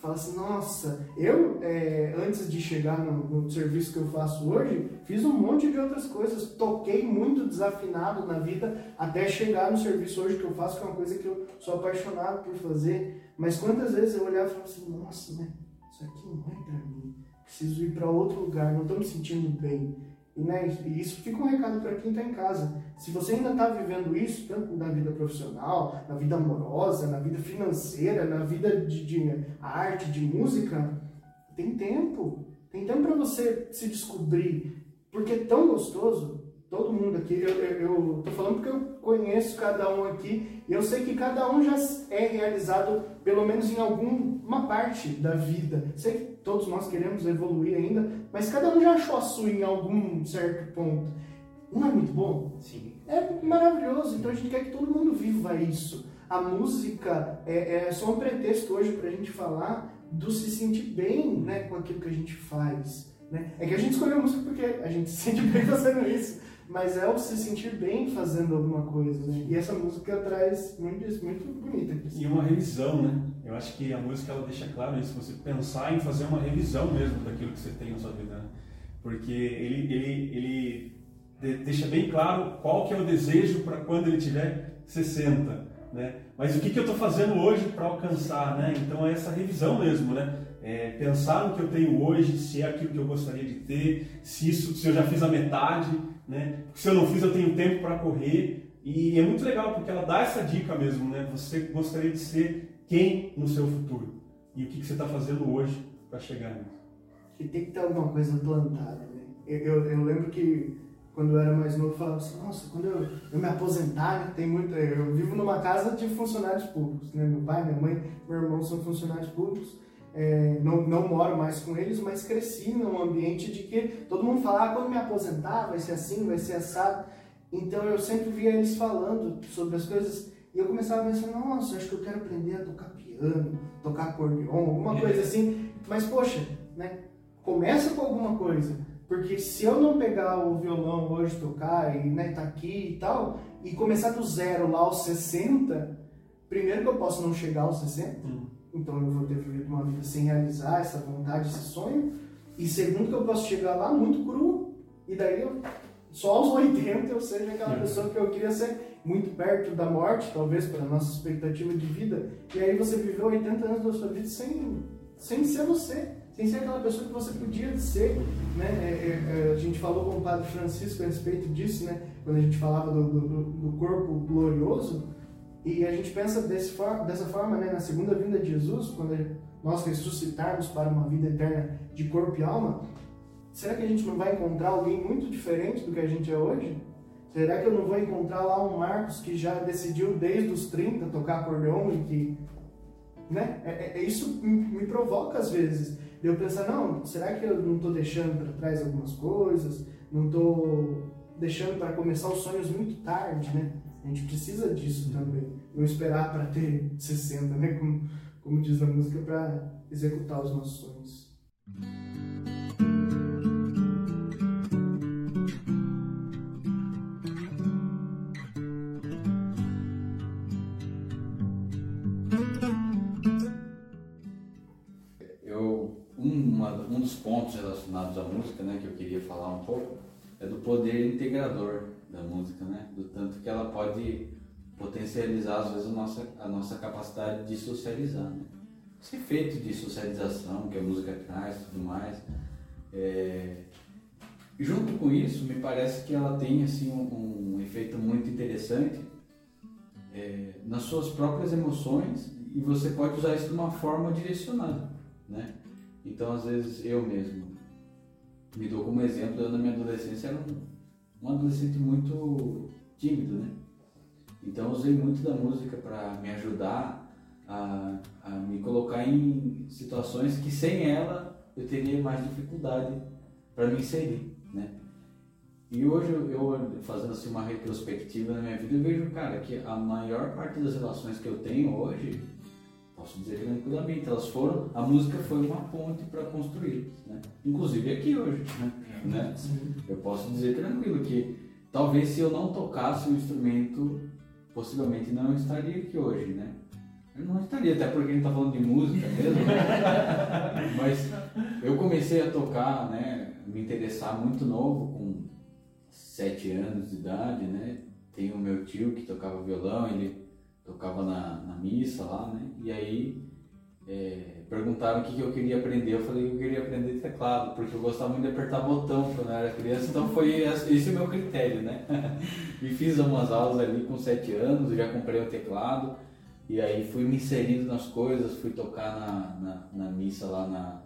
Fala assim, nossa, eu, é, antes de chegar no, no serviço que eu faço hoje, fiz um monte de outras coisas. Toquei muito desafinado na vida até chegar no serviço hoje que eu faço, que é uma coisa que eu sou apaixonado por fazer. Mas quantas vezes eu olhava e falava assim, nossa, né? Isso aqui não é pra mim. Preciso ir para outro lugar, não estou me sentindo bem. Né, e isso fica um recado para quem está em casa. Se você ainda está vivendo isso, tanto na vida profissional, na vida amorosa, na vida financeira, na vida de, de arte, de música, tem tempo. Tem tempo para você se descobrir. Porque é tão gostoso. Todo mundo aqui, eu, eu, eu tô falando porque eu conheço cada um aqui e eu sei que cada um já é realizado pelo menos em alguma parte da vida. Sei que todos nós queremos evoluir ainda, mas cada um já achou a sua em algum certo ponto. Não é muito bom? Sim. É maravilhoso, então a gente quer que todo mundo viva isso. A música é, é só um pretexto hoje para a gente falar do se sentir bem né, com aquilo que a gente faz. Né? É que a gente escolheu a música porque a gente se sente bem (laughs) fazendo isso, mas é o se sentir bem fazendo alguma coisa. Né? E essa música traz muito isso, muito bonita. E uma revisão, né? Eu acho que a música ela deixa claro isso, você pensar em fazer uma revisão mesmo daquilo que você tem na sua vida, né? Porque ele, ele, ele de- deixa bem claro qual que é o desejo para quando ele tiver 60, né? Mas o que, que eu estou fazendo hoje para alcançar, né? Então é essa revisão mesmo, né? É pensar no que eu tenho hoje, se é aquilo que eu gostaria de ter, se isso, se eu já fiz a metade, né? Porque se eu não fiz, eu tenho tempo para correr. E é muito legal porque ela dá essa dica mesmo, né? Você gostaria de ser quem no seu futuro e o que, que você está fazendo hoje para chegar nisso. E tem que ter alguma coisa plantada, né? Eu, eu, eu lembro que quando eu era mais novo, eu falava assim, nossa, quando eu, eu me aposentar, né, tem muito... Eu vivo numa casa de funcionários públicos, né? Meu pai, minha mãe, meu irmão são funcionários públicos. É, não, não moro mais com eles, mas cresci num ambiente de que todo mundo fala, ah, quando me aposentar vai ser assim, vai ser assado. Então eu sempre via eles falando sobre as coisas e eu começava a pensar, nossa, acho que eu quero aprender a tocar piano, tocar acordeon, alguma coisa assim. Mas poxa, né? Começa com alguma coisa. Porque se eu não pegar o violão hoje, tocar e né, tá aqui e tal, e começar do zero lá aos 60, primeiro que eu posso não chegar aos 60, então eu vou ter vivido uma vida sem realizar essa vontade, esse sonho, e segundo que eu posso chegar lá muito cru, e daí eu, só aos 80 eu seja aquela pessoa que eu queria ser muito perto da morte, talvez para nossa expectativa de vida, e aí você viveu 80 anos da sua vida sem, sem ser você sem ser aquela pessoa que você podia ser, né? É, é, a gente falou com o Padre Francisco a respeito disso, né? Quando a gente falava do, do, do corpo glorioso, e a gente pensa desse dessa forma, né? Na segunda vinda de Jesus, quando nós ressuscitarmos para uma vida eterna de corpo e alma, será que a gente não vai encontrar alguém muito diferente do que a gente é hoje? Será que eu não vou encontrar lá um Marcos que já decidiu desde os 30 tocar acordeon e que né? É, é, isso me, provoca às vezes. Eu pensar, não, será que eu não estou deixando para trás algumas coisas? Não estou deixando para começar os sonhos muito tarde, né? A gente precisa disso também. Não esperar para ter 60, né? Como, como diz a música, para executar os nossos sonhos. Uma- um dos pontos relacionados à música, né, que eu queria falar um pouco, é do poder integrador da música, né? Do tanto que ela pode potencializar às vezes a nossa, a nossa capacidade de socializar, né? Esse efeito de socialização que a música traz, tudo mais. É, junto com isso, me parece que ela tem assim um, um efeito muito interessante é, nas suas próprias emoções e você pode usar isso de uma forma direcionada, né? Então, às vezes, eu mesmo me dou como exemplo, eu na minha adolescência era um, um adolescente muito tímido, né? Então, usei muito da música para me ajudar a, a me colocar em situações que sem ela eu teria mais dificuldade para me inserir, né? E hoje eu, fazendo assim uma retrospectiva na minha vida, eu vejo, cara, que a maior parte das relações que eu tenho hoje, posso dizer tranquilamente, elas foram, a música foi uma ponte para construí-las, né? Inclusive aqui hoje, né? né? Eu posso dizer tranquilo que talvez se eu não tocasse o instrumento, possivelmente não estaria aqui hoje, né? Eu não estaria, até porque a gente tá falando de música mesmo? (laughs) Mas eu comecei a tocar, né? Me interessar muito novo, com sete anos de idade, né? Tem o meu tio que tocava violão, ele tocava na, na missa lá, né? E aí é, perguntaram o que, que eu queria aprender. Eu falei que eu queria aprender teclado, porque eu gostava muito de apertar botão quando eu era criança, então foi esse esse o meu critério, né? (laughs) e fiz umas aulas ali com sete anos, já comprei o teclado, e aí fui me inserindo nas coisas, fui tocar na, na, na missa lá na,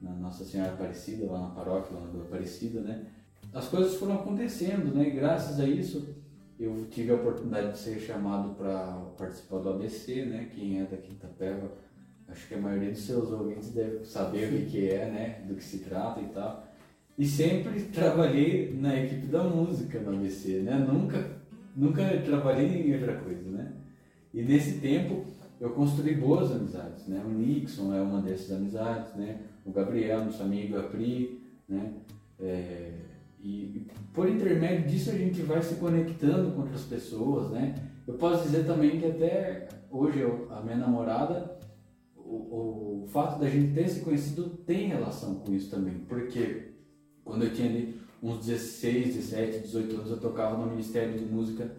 na Nossa Senhora Aparecida, lá na paróquia, lá do Aparecida, né? As coisas foram acontecendo, né? E graças a isso eu tive a oportunidade de ser chamado para participar do ABC, né? Quem é da Quinta Peva, acho que a maioria dos seus ouvintes deve saber o que, que é, né? Do que se trata e tal. E sempre trabalhei na equipe da música no ABC, né? Nunca, nunca trabalhei em outra coisa, né? E nesse tempo eu construí boas amizades, né? O Nixon é uma dessas amizades, né? O Gabriel, nosso amigo, a Pri, né? É, e, por intermédio disso a gente vai se conectando com outras pessoas, né? Eu posso dizer também que até hoje eu, a minha namorada, o, o fato da gente ter se conhecido tem relação com isso também, porque quando eu tinha ali uns 16, 17, 18 anos eu tocava no Ministério de Música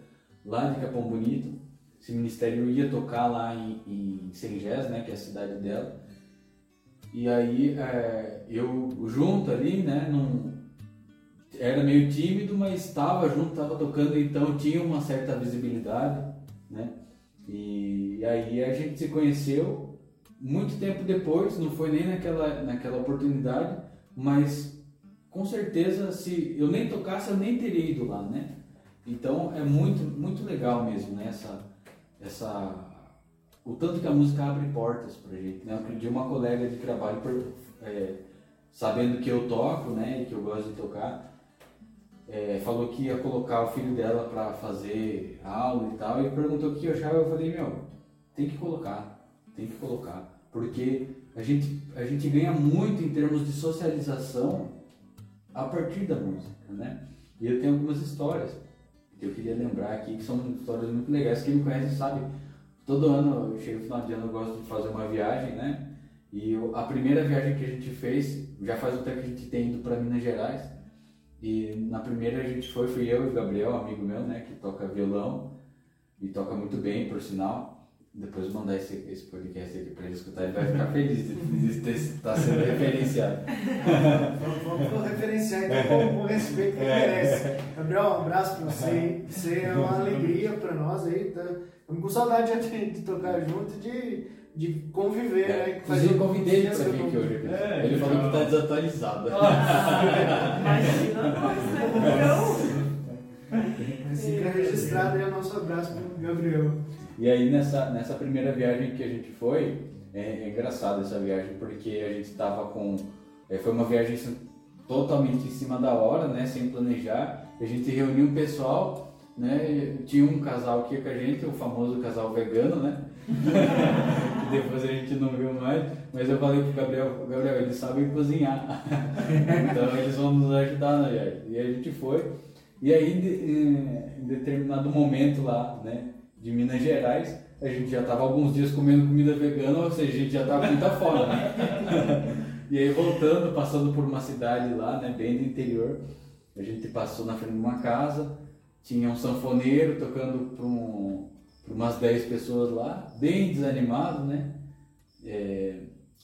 lá de Capão Bonito. Esse ministério ia tocar lá em, em Sengés, né, que é a cidade dela. E aí é, eu junto ali, né, num, era meio tímido, mas estava junto, estava tocando, então tinha uma certa visibilidade, né? E, e aí a gente se conheceu muito tempo depois, não foi nem naquela, naquela oportunidade, mas com certeza se eu nem tocasse eu nem teria ido lá, né? Então é muito muito legal mesmo, né? Essa, essa o tanto que a música abre portas pra gente, né? Outro uma colega de trabalho, é, sabendo que eu toco, né, e que eu gosto de tocar, é, falou que ia colocar o filho dela para fazer aula e tal, e perguntou o que eu achava, eu falei, meu, tem que colocar, tem que colocar, porque a gente, a gente ganha muito em termos de socialização a partir da música, né? E eu tenho algumas histórias que eu queria lembrar aqui, que são histórias muito legais, quem me conhece sabe, todo ano, eu chego no final de ano, eu gosto de fazer uma viagem, né? E eu- a primeira viagem que a gente fez, já faz um tempo que a gente tem ido para Minas Gerais, e na primeira a gente foi, fui eu e o Gabriel, amigo meu, né, que toca violão e toca muito bem, por sinal. Depois mandar esse, esse podcast aqui para ele escutar, ele vai ficar feliz de estar sendo referenciado. Vamos, referenciar então com, o respeito que merece. Gabriel, um abraço pra você. Você é uma alegria pra nós aí. Tá? Estamos com saudade de, de tocar junto e de, de conviver, né? Inclusive eu convidei ele para vir aqui hoje. É, ele falou que está desatualizado. (laughs) Imagina nós, né? Assim, fica registrado aí o nosso abraço pro Gabriel. E aí nessa, nessa primeira viagem que a gente foi, é, é engraçado essa viagem, porque a gente estava com. é, foi uma viagem assim, totalmente em cima da hora, né? Sem planejar. A gente reuniu um pessoal, né? Tinha um casal que ia com a gente, o famoso casal vegano, né? (laughs) depois a gente não viu mais, mas eu falei pro Gabriel, Gabriel, eles sabem cozinhar. (laughs) então eles vão nos ajudar na viagem. E a gente foi. E aí, em determinado momento lá, né, de Minas Gerais, a gente já estava alguns dias comendo comida vegana, ou seja, a gente já estava muita fome. né? (laughs) E aí voltando, passando por uma cidade lá, né, bem do interior, a gente passou na frente de uma casa, tinha um sanfoneiro tocando para um, umas 10 pessoas lá, bem desanimado, né? É,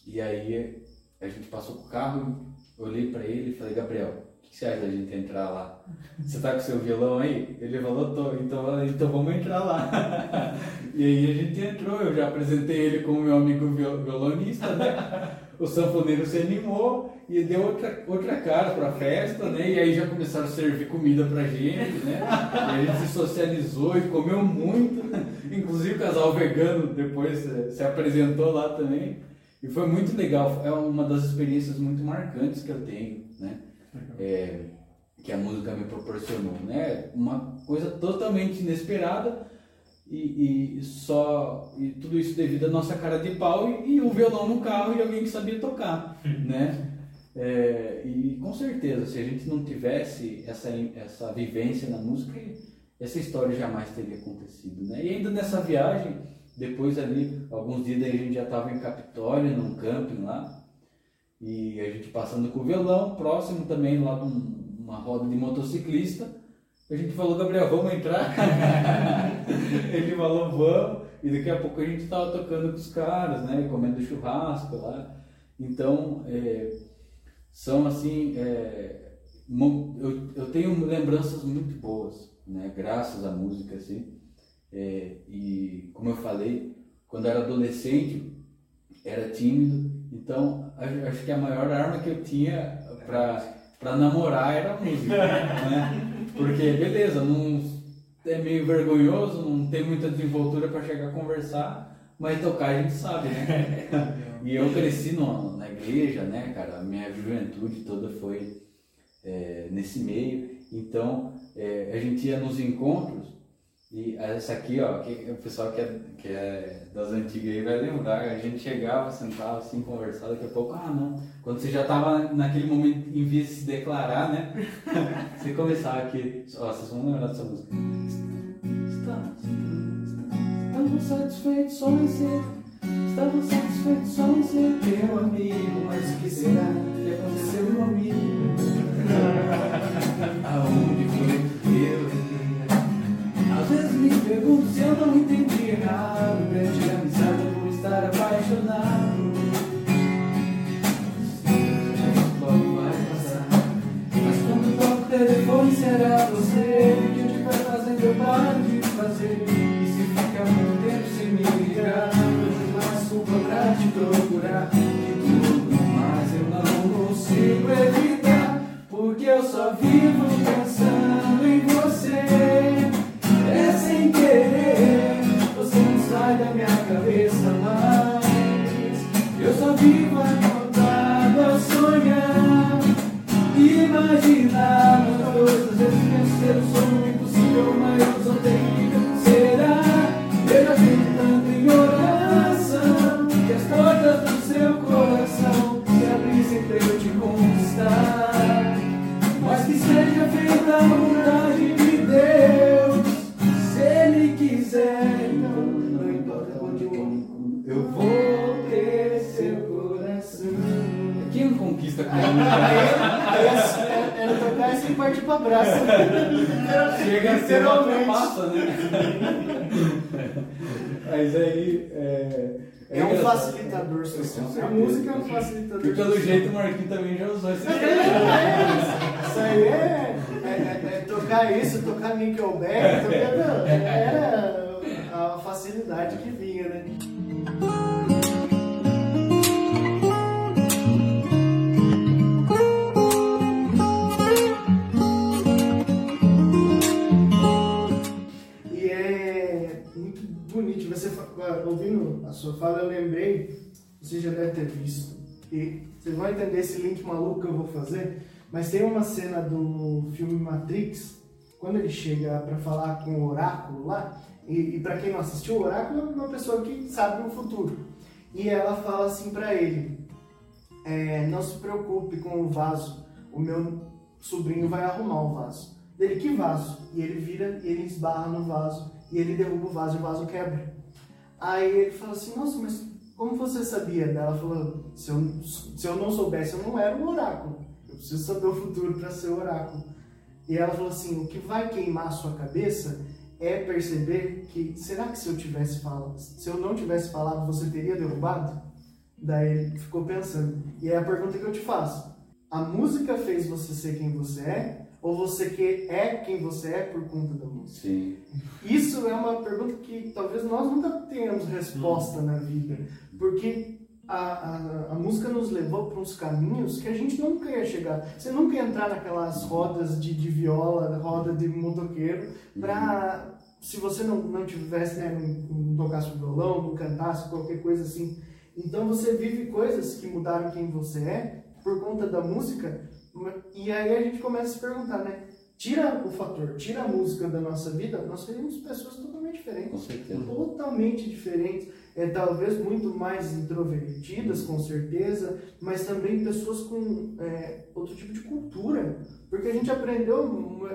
e aí a gente passou com o carro, olhei para ele e falei, Gabriel, o que você acha da gente entrar lá? Você tá com seu violão aí? Ele falou, tô, então, então vamos entrar lá. (laughs) e aí a gente entrou, eu já apresentei ele como meu amigo viol- violonista, né? O sanfoneiro se animou e deu outra, outra cara pra festa, né? E aí já começaram a servir comida pra gente, né? E a gente se socializou e comeu muito. Inclusive o casal vegano depois eh, se apresentou lá também. E foi muito legal, é uma das experiências muito marcantes que eu tenho, né? É, que a música me proporcionou, né? Uma coisa totalmente inesperada e, e só e tudo isso devido à nossa cara de pau e, e um violão no carro e alguém que sabia tocar, né? É, e com certeza, se a gente não tivesse essa, essa vivência na música, essa história jamais teria acontecido, né? E ainda nessa viagem, depois ali, alguns dias daí a gente já estava em Capitólio, num camping lá, e a gente passando com o violão, próximo também lá de um- uma roda de motociclista, a gente falou, Gabriel, vamos entrar? (laughs) Ele falou, vamos, e daqui a pouco a gente estava tocando com os caras, né, comendo churrasco lá, então, é, são assim, é, eu, eu tenho lembranças muito boas, né, graças à música, assim, é, e como eu falei, quando eu era adolescente, era tímido, então acho que a maior arma que eu tinha para namorar era a música, né? (laughs) Porque beleza, não é meio vergonhoso, não tem muita desenvoltura para chegar a conversar, mas tocar a gente sabe, né? (laughs) E eu cresci no, na igreja, né, cara? A minha juventude toda foi é, nesse meio. Então, é, a gente ia nos encontros e essa aqui, ó, que, o pessoal que é, que é das antigas aí vai lembrar. A gente chegava, sentava assim, conversava, daqui a pouco, ah, não. Quando você já tava naquele momento, em vez de se declarar, né? (laughs) você começava aqui, ó, vocês vão lembrar dessa música. Estamos satisfeitos só em ser Estamos satisfeitos só em ser teu amigo Mas o que será que aconteceu comigo? (laughs) Aonde foi pergunto se eu não entendi errado. Grande amizade por estar apaixonado. Logo vai passar. Mas quando toco o telefone será você? O que eu estiver fazendo eu paro de fazer. E se ficar muito tempo sem me ligar Eu culpa pra te procurar. Mais eu não consigo evitar Porque eu só vivo sai da minha cabeça mais. Eu só vivo acordado a sonhar. Imaginar as coisas, ser um sonho impossível, mas conquista com a Era, tocar e sem partir pra braço. Chega a ser uma Literalmente. massa, né? Mas aí. É, É um engraçado. facilitador social. A música é um facilitador E pelo jeito o Marquinhos também já usou esse Isso aí é, é- é- é tocar isso, tocar Nickelback, tocar, era a facilidade que vinha, né? Sua fala, eu lembrei, você já deve ter visto. E vocês vão entender esse link maluco que eu vou fazer. Mas tem uma cena do filme Matrix, quando ele chega pra falar com o oráculo lá, e, e para quem não assistiu, o oráculo é uma pessoa que sabe o futuro. E ela fala assim pra ele: é, Não se preocupe com o vaso, o meu sobrinho vai arrumar o vaso. Dele, que vaso? E ele vira e ele esbarra no vaso, e ele derruba o vaso e o vaso quebra. Aí ele fala assim: Nossa, mas como você sabia? Ela falou, se eu, se eu não soubesse, eu não era um oráculo. Eu preciso saber o futuro para ser oráculo. E ela falou assim, o que vai queimar a sua cabeça é perceber que, será que se eu tivesse falado, se eu não tivesse falado, você teria derrubado? Daí ele ficou pensando. E é a pergunta que eu te faço. A música fez você ser quem você é? Ou você que é quem você é por conta da música? Sim. Isso é uma pergunta que talvez nós nunca tenhamos resposta na vida, porque a, a, a música nos levou para uns caminhos que a gente nunca ia chegar. Você nunca ia entrar naquelas rodas de, de viola, roda de motoqueiro, para se você não, não tivesse, né, não, não tocasse o violão, não cantasse, qualquer coisa assim. Então você vive coisas que mudaram quem você é por conta da música, e aí a gente começa a se perguntar, né? Tira o fator, tira a música da nossa vida, nós seríamos pessoas totalmente diferentes. Com certeza. Totalmente diferentes. É, talvez muito mais introvertidas, com certeza, mas também pessoas com é, outro tipo de cultura. Porque a gente aprendeu,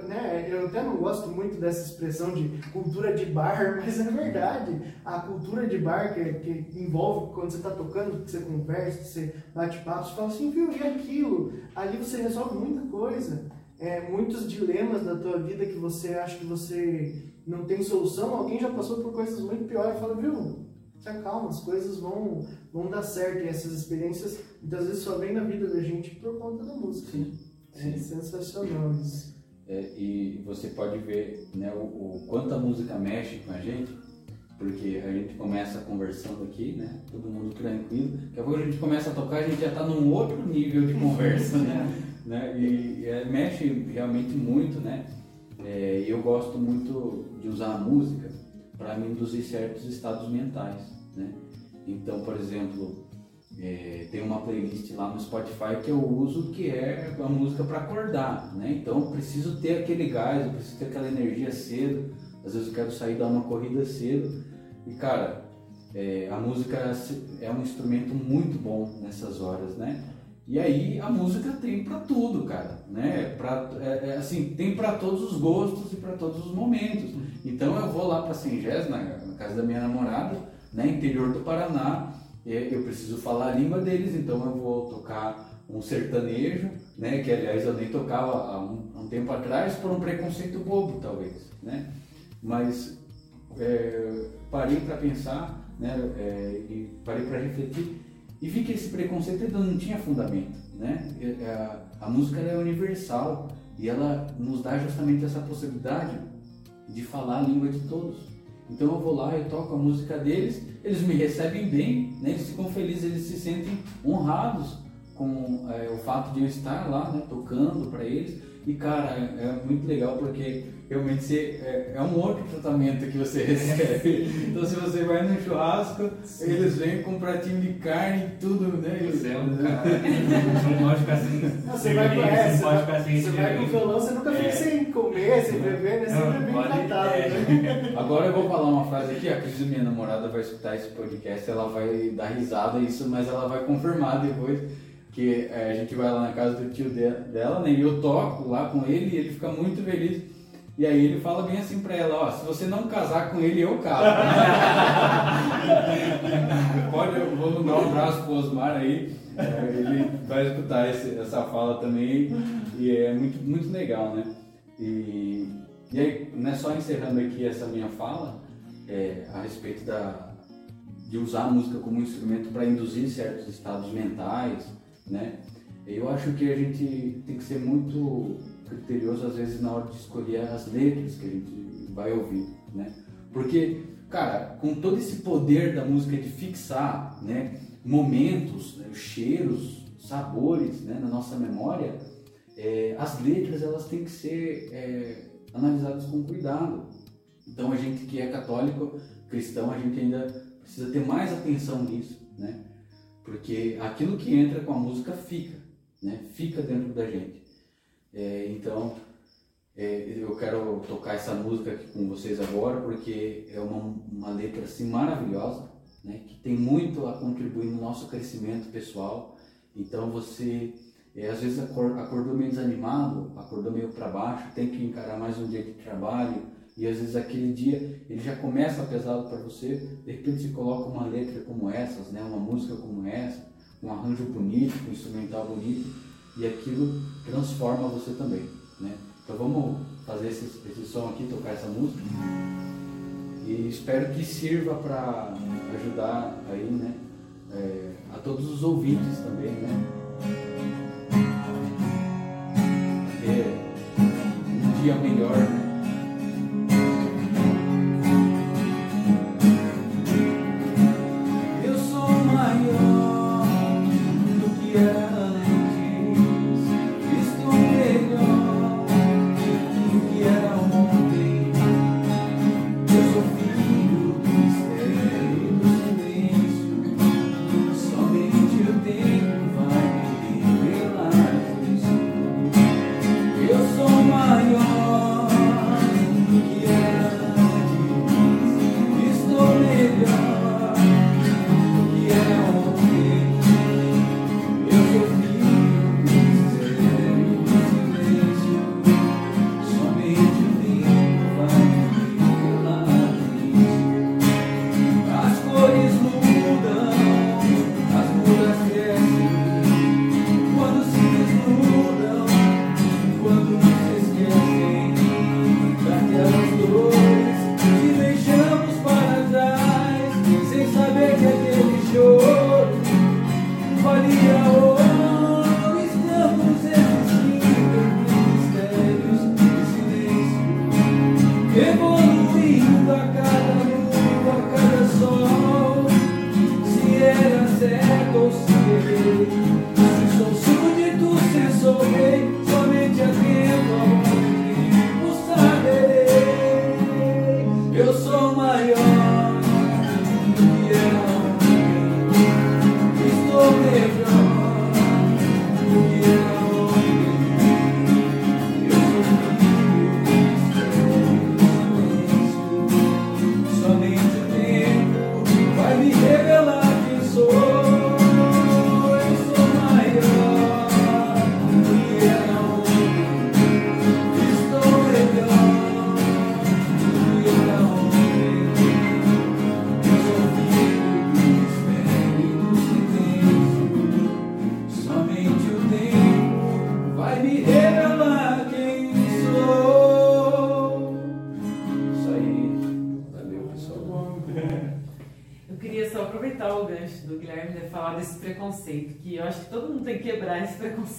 né? Eu até não gosto muito dessa expressão de cultura de bar, (laughs) mas é verdade. A cultura de bar que, que envolve quando você está tocando, que você conversa, que você bate papo, você fala assim, viu, e aquilo? Ali você resolve muita coisa. É, muitos dilemas da tua vida que você acha que você não tem solução, alguém já passou por coisas muito piores e fala, viu, se acalma, as coisas vão, vão dar certo. E essas experiências muitas vezes só vêm na vida da gente por conta da música. Sim. É sensacional isso. É, e você pode ver né, o, o quanto a música mexe com a gente, porque a gente começa conversando aqui, né, todo mundo tranquilo, daqui a pouco a gente começa a tocar, a gente já está num outro nível de conversa, né, (laughs) né e é, mexe realmente muito, né, é, eu gosto muito de usar a música para me induzir certos estados mentais, né, então, por exemplo, é, tem uma playlist lá no Spotify que eu uso que é a música para acordar, né? Então eu preciso ter aquele gás, eu preciso ter aquela energia cedo. Às vezes eu quero sair dar uma corrida cedo. E cara, é, a música é um instrumento muito bom nessas horas, né? E aí a música tem para tudo, cara, né? Pra, é, é, assim, tem para todos os gostos e para todos os momentos. Então eu vou lá para Sengés, na, na casa da minha namorada, né? Interior do Paraná eu preciso falar a língua deles, então eu vou tocar um sertanejo, né, que aliás eu nem tocava há um, um tempo atrás por um preconceito bobo, talvez, né, mas é, parei para pensar, né, é, e parei para refletir e vi que esse preconceito ainda não tinha fundamento, né, a, a música é universal e ela nos dá justamente essa possibilidade de falar a língua de todos. Então eu vou lá, eu toco a música deles, eles me recebem bem, né? eles ficam felizes, eles se sentem honrados com é, o fato de eu estar lá, né, tocando para eles. E cara, é, é muito legal porque realmente você, é, é, um outro tratamento que você (laughs) recebe. Então se você vai no churrasco, Sim. eles vêm com um pratinho de carne e tudo, né? Você é um cara. (laughs) Não pode ficar assim. Você vai com essa, você pode ficar assim. Você vai com violão, você nunca fica sem comer, sem beber, né? Sempre bem tratado, né? (laughs) Agora eu vou falar uma frase aqui, a Cris, minha namorada, vai escutar esse podcast, ela vai dar risada isso, mas ela vai confirmar depois que é, a gente vai lá na casa do tio dela, né? E eu toco lá com ele e ele fica muito feliz. E aí ele fala bem assim pra ela, ó, se você não casar com ele, eu caso. (laughs) Pode, eu vou mandar um abraço pro Osmar aí. É, ele vai escutar esse, essa fala também e é muito, muito legal, né? E, e aí, né, só encerrando aqui essa minha fala é, a respeito da, de usar a música como instrumento para induzir certos estados mentais, né? Eu acho que a gente tem que ser muito criterioso às vezes na hora de escolher as letras que a gente vai ouvir, né? Porque, cara, com todo esse poder da música de fixar, né, momentos, né, cheiros, sabores, né, na nossa memória, é, as letras elas têm que ser é, analisadas com cuidado. Então a gente que é católico, cristão, a gente ainda precisa ter mais atenção nisso, né? Porque aquilo que entra com a música fica, né? Fica dentro da gente. É, então, é, eu quero tocar essa música aqui com vocês agora porque é uma, uma letra assim maravilhosa, né? Que tem muito a contribuir no nosso crescimento pessoal. Então você é, às vezes acordou meio desanimado, acordou meio para baixo, tem que encarar mais um dia de trabalho E às vezes aquele dia ele já começa pesado para você, de repente você coloca uma letra como essas, né? uma música como essa, um arranjo bonito, um instrumental bonito, e aquilo transforma você também. Né? Então vamos fazer esse, esse som aqui, tocar essa música. E espero que sirva para ajudar aí, né? é, a todos os ouvintes também, né? Ter um dia melhor, né?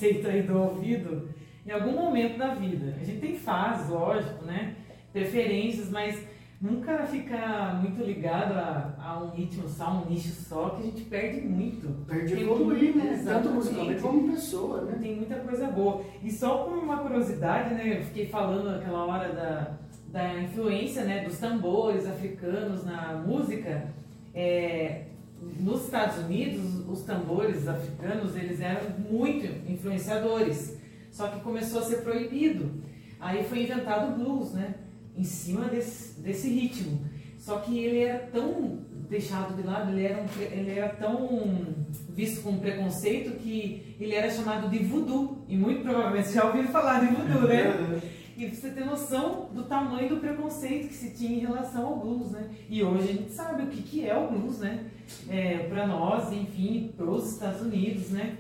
Esse preconceito aí do ouvido em algum momento da vida. A gente tem fases, lógico, né? Preferências, mas nunca fica muito ligado a, a um ritmo só, um nicho só, que a gente perde muito. Perde evoluir, né? Tanto Exatamente. musicalmente como pessoa, né? Tem muita coisa boa. E só por uma curiosidade, né? Eu fiquei falando naquela hora da, da influência né, dos tambores africanos na música. É, nos Estados Unidos, os tambores africanos, eles eram muito influenciadores. Só que começou a ser proibido. Aí foi inventado o blues, né? Em cima desse, desse ritmo. Só que ele era tão deixado de lado, ele era, um ele era tão visto com preconceito que ele era chamado de voodoo. E muito provavelmente você já ouviu falar de voodoo, né? (laughs) E você ter noção do tamanho do preconceito que se tinha em relação ao blues, né? E hoje a gente sabe o que, que é o blues, né? É, para nós, enfim, para os Estados Unidos, né?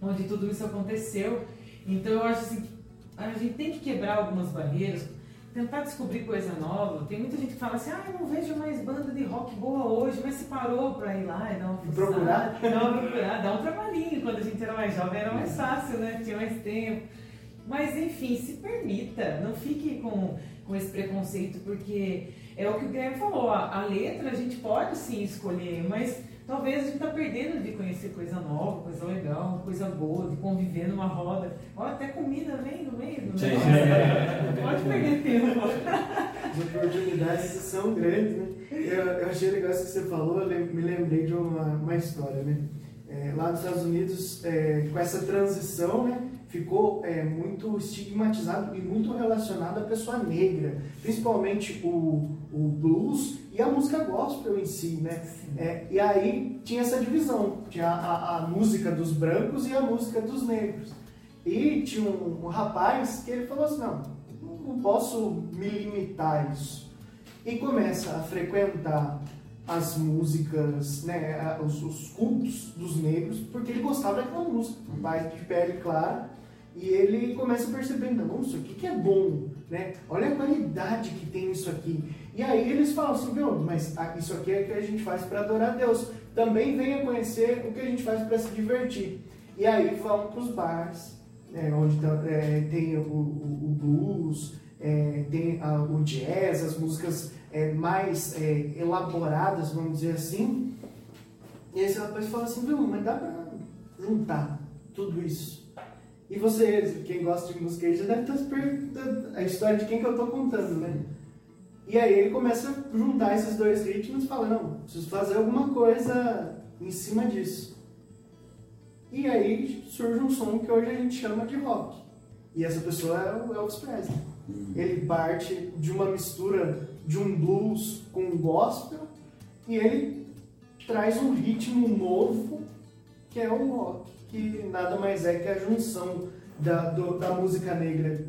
Onde tudo isso aconteceu. Então eu acho assim, a gente tem que quebrar algumas barreiras, tentar descobrir coisa nova. Tem muita gente que fala assim, ah, eu não vejo mais banda de rock boa hoje, mas se parou para ir lá e dar uma procurar? Dar uma procurada, dar um trabalhinho. Quando a gente era mais jovem era mais fácil, né? Tinha mais tempo. Mas enfim, se permita, não fique com, com esse preconceito, porque é o que o Guilherme falou, a, a letra a gente pode sim escolher, mas talvez a gente está perdendo de conhecer coisa nova, coisa legal, coisa boa, de conviver numa roda. Ó, até comida vem no meio do Sim. negócio. Não pode perder tempo. As oportunidades são grandes, né? Eu, eu achei legal isso que você falou, eu lem- me lembrei de uma, uma história, né? É, lá nos Estados Unidos, é, com essa transição, né? Ficou é, muito estigmatizado e muito relacionado à pessoa negra, principalmente o, o blues e a música gospel em si, né? É, e aí tinha essa divisão, tinha a, a- música dos brancos e a música dos negros. E tinha um, um rapaz que ele falou assim, não, não posso me limitar a isso. E começa a frequentar as músicas, né, os, os cultos dos negros, porque ele gostava daquela música, pai de pele clara, e ele começa a perceber, não, isso aqui que é bom, né? Olha a qualidade que tem isso aqui. E aí eles falam assim, meu, mas ah, isso aqui é o que a gente faz para adorar a Deus. Também venha conhecer o que a gente faz para se divertir. E aí vão para os bares, né, onde tá- é, tem o, o- o blues, é, tem a- o jazz, as músicas é, mais é, elaboradas, vamos dizer assim. E esse rapaz fala assim, viu, mas dá para juntar tudo isso. E você, quem gosta de música aí, já deve estar se perguntando a história de quem que eu estou contando, né? E aí ele começa a juntar esses dois ritmos e fala, não, preciso fazer alguma coisa em cima disso. E aí surge um som que hoje a gente chama de rock. E essa pessoa é o Elvis Presley. Ele parte de uma mistura de um blues com um gospel e ele traz um ritmo novo que é o rock, que nada mais é que a junção da, do- da música negra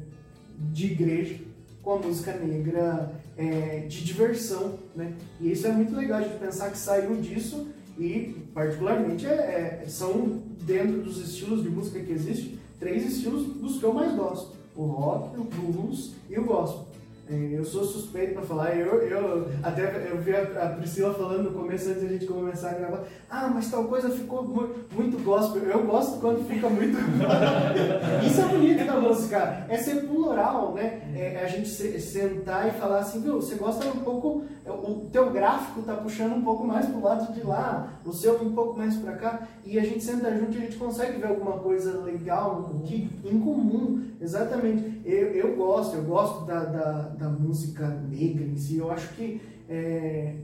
de igreja com a música negra é, de diversão, né? E isso é muito legal de pensar que saiu disso e particularmente é- é- são dentro dos estilos de música que existem três estilos dos que eu mais gosto: o rock, o blues e o gospel. É, Eu sou suspeito para falar, eu, eu até eu vi a, a Priscila falando no começo antes da gente começar a gravar, ah, mas tal coisa ficou mu- muito gospel. Eu gosto quando fica muito. (laughs) Isso é bonito da música, é ser plural, né? É a gente se- sentar e falar assim, viu, você gosta um pouco, o teu gráfico tá puxando um pouco mais pro lado de lá, o seu um pouco mais para cá, e a gente senta junto e a gente consegue ver alguma coisa legal, que, em comum, exatamente. Eu, eu gosto, eu gosto da, da, da música negra em si, eu acho que é,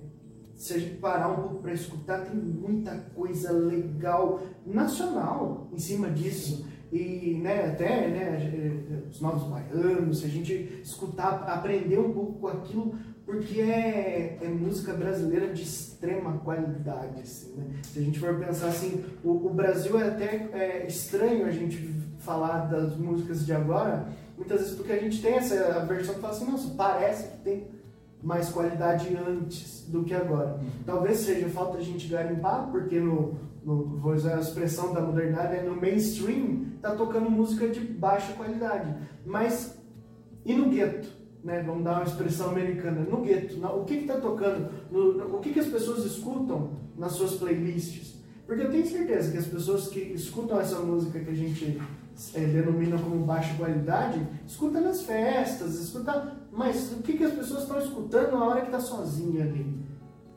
se a gente parar um pouco para escutar, tem muita coisa legal nacional em cima disso. E né, até né, eh, os novos baianos, se a gente escutar, aprender um pouco com aquilo, porque é, é música brasileira de extrema qualidade. Assim, né? Se a gente for pensar assim, o, o Brasil é até é, estranho a gente falar das músicas de agora, muitas vezes porque a gente tem essa versão que fala assim, nossa, parece que tem mais qualidade antes do que agora. Talvez seja falta a gente garimpar, porque no, no- vou usar a expressão da modernidade, né, no mainstream tá tocando música de baixa qualidade. Mas e no gueto? Né? Vamos dar uma expressão americana. No gueto, na- o que está tocando? No- no- o que, que as pessoas escutam nas suas playlists? Porque eu tenho certeza que as pessoas que escutam essa música que a gente é, denomina como baixa qualidade, escuta nas festas, escuta. Mas o que, que as pessoas estão escutando na hora que está sozinha ali?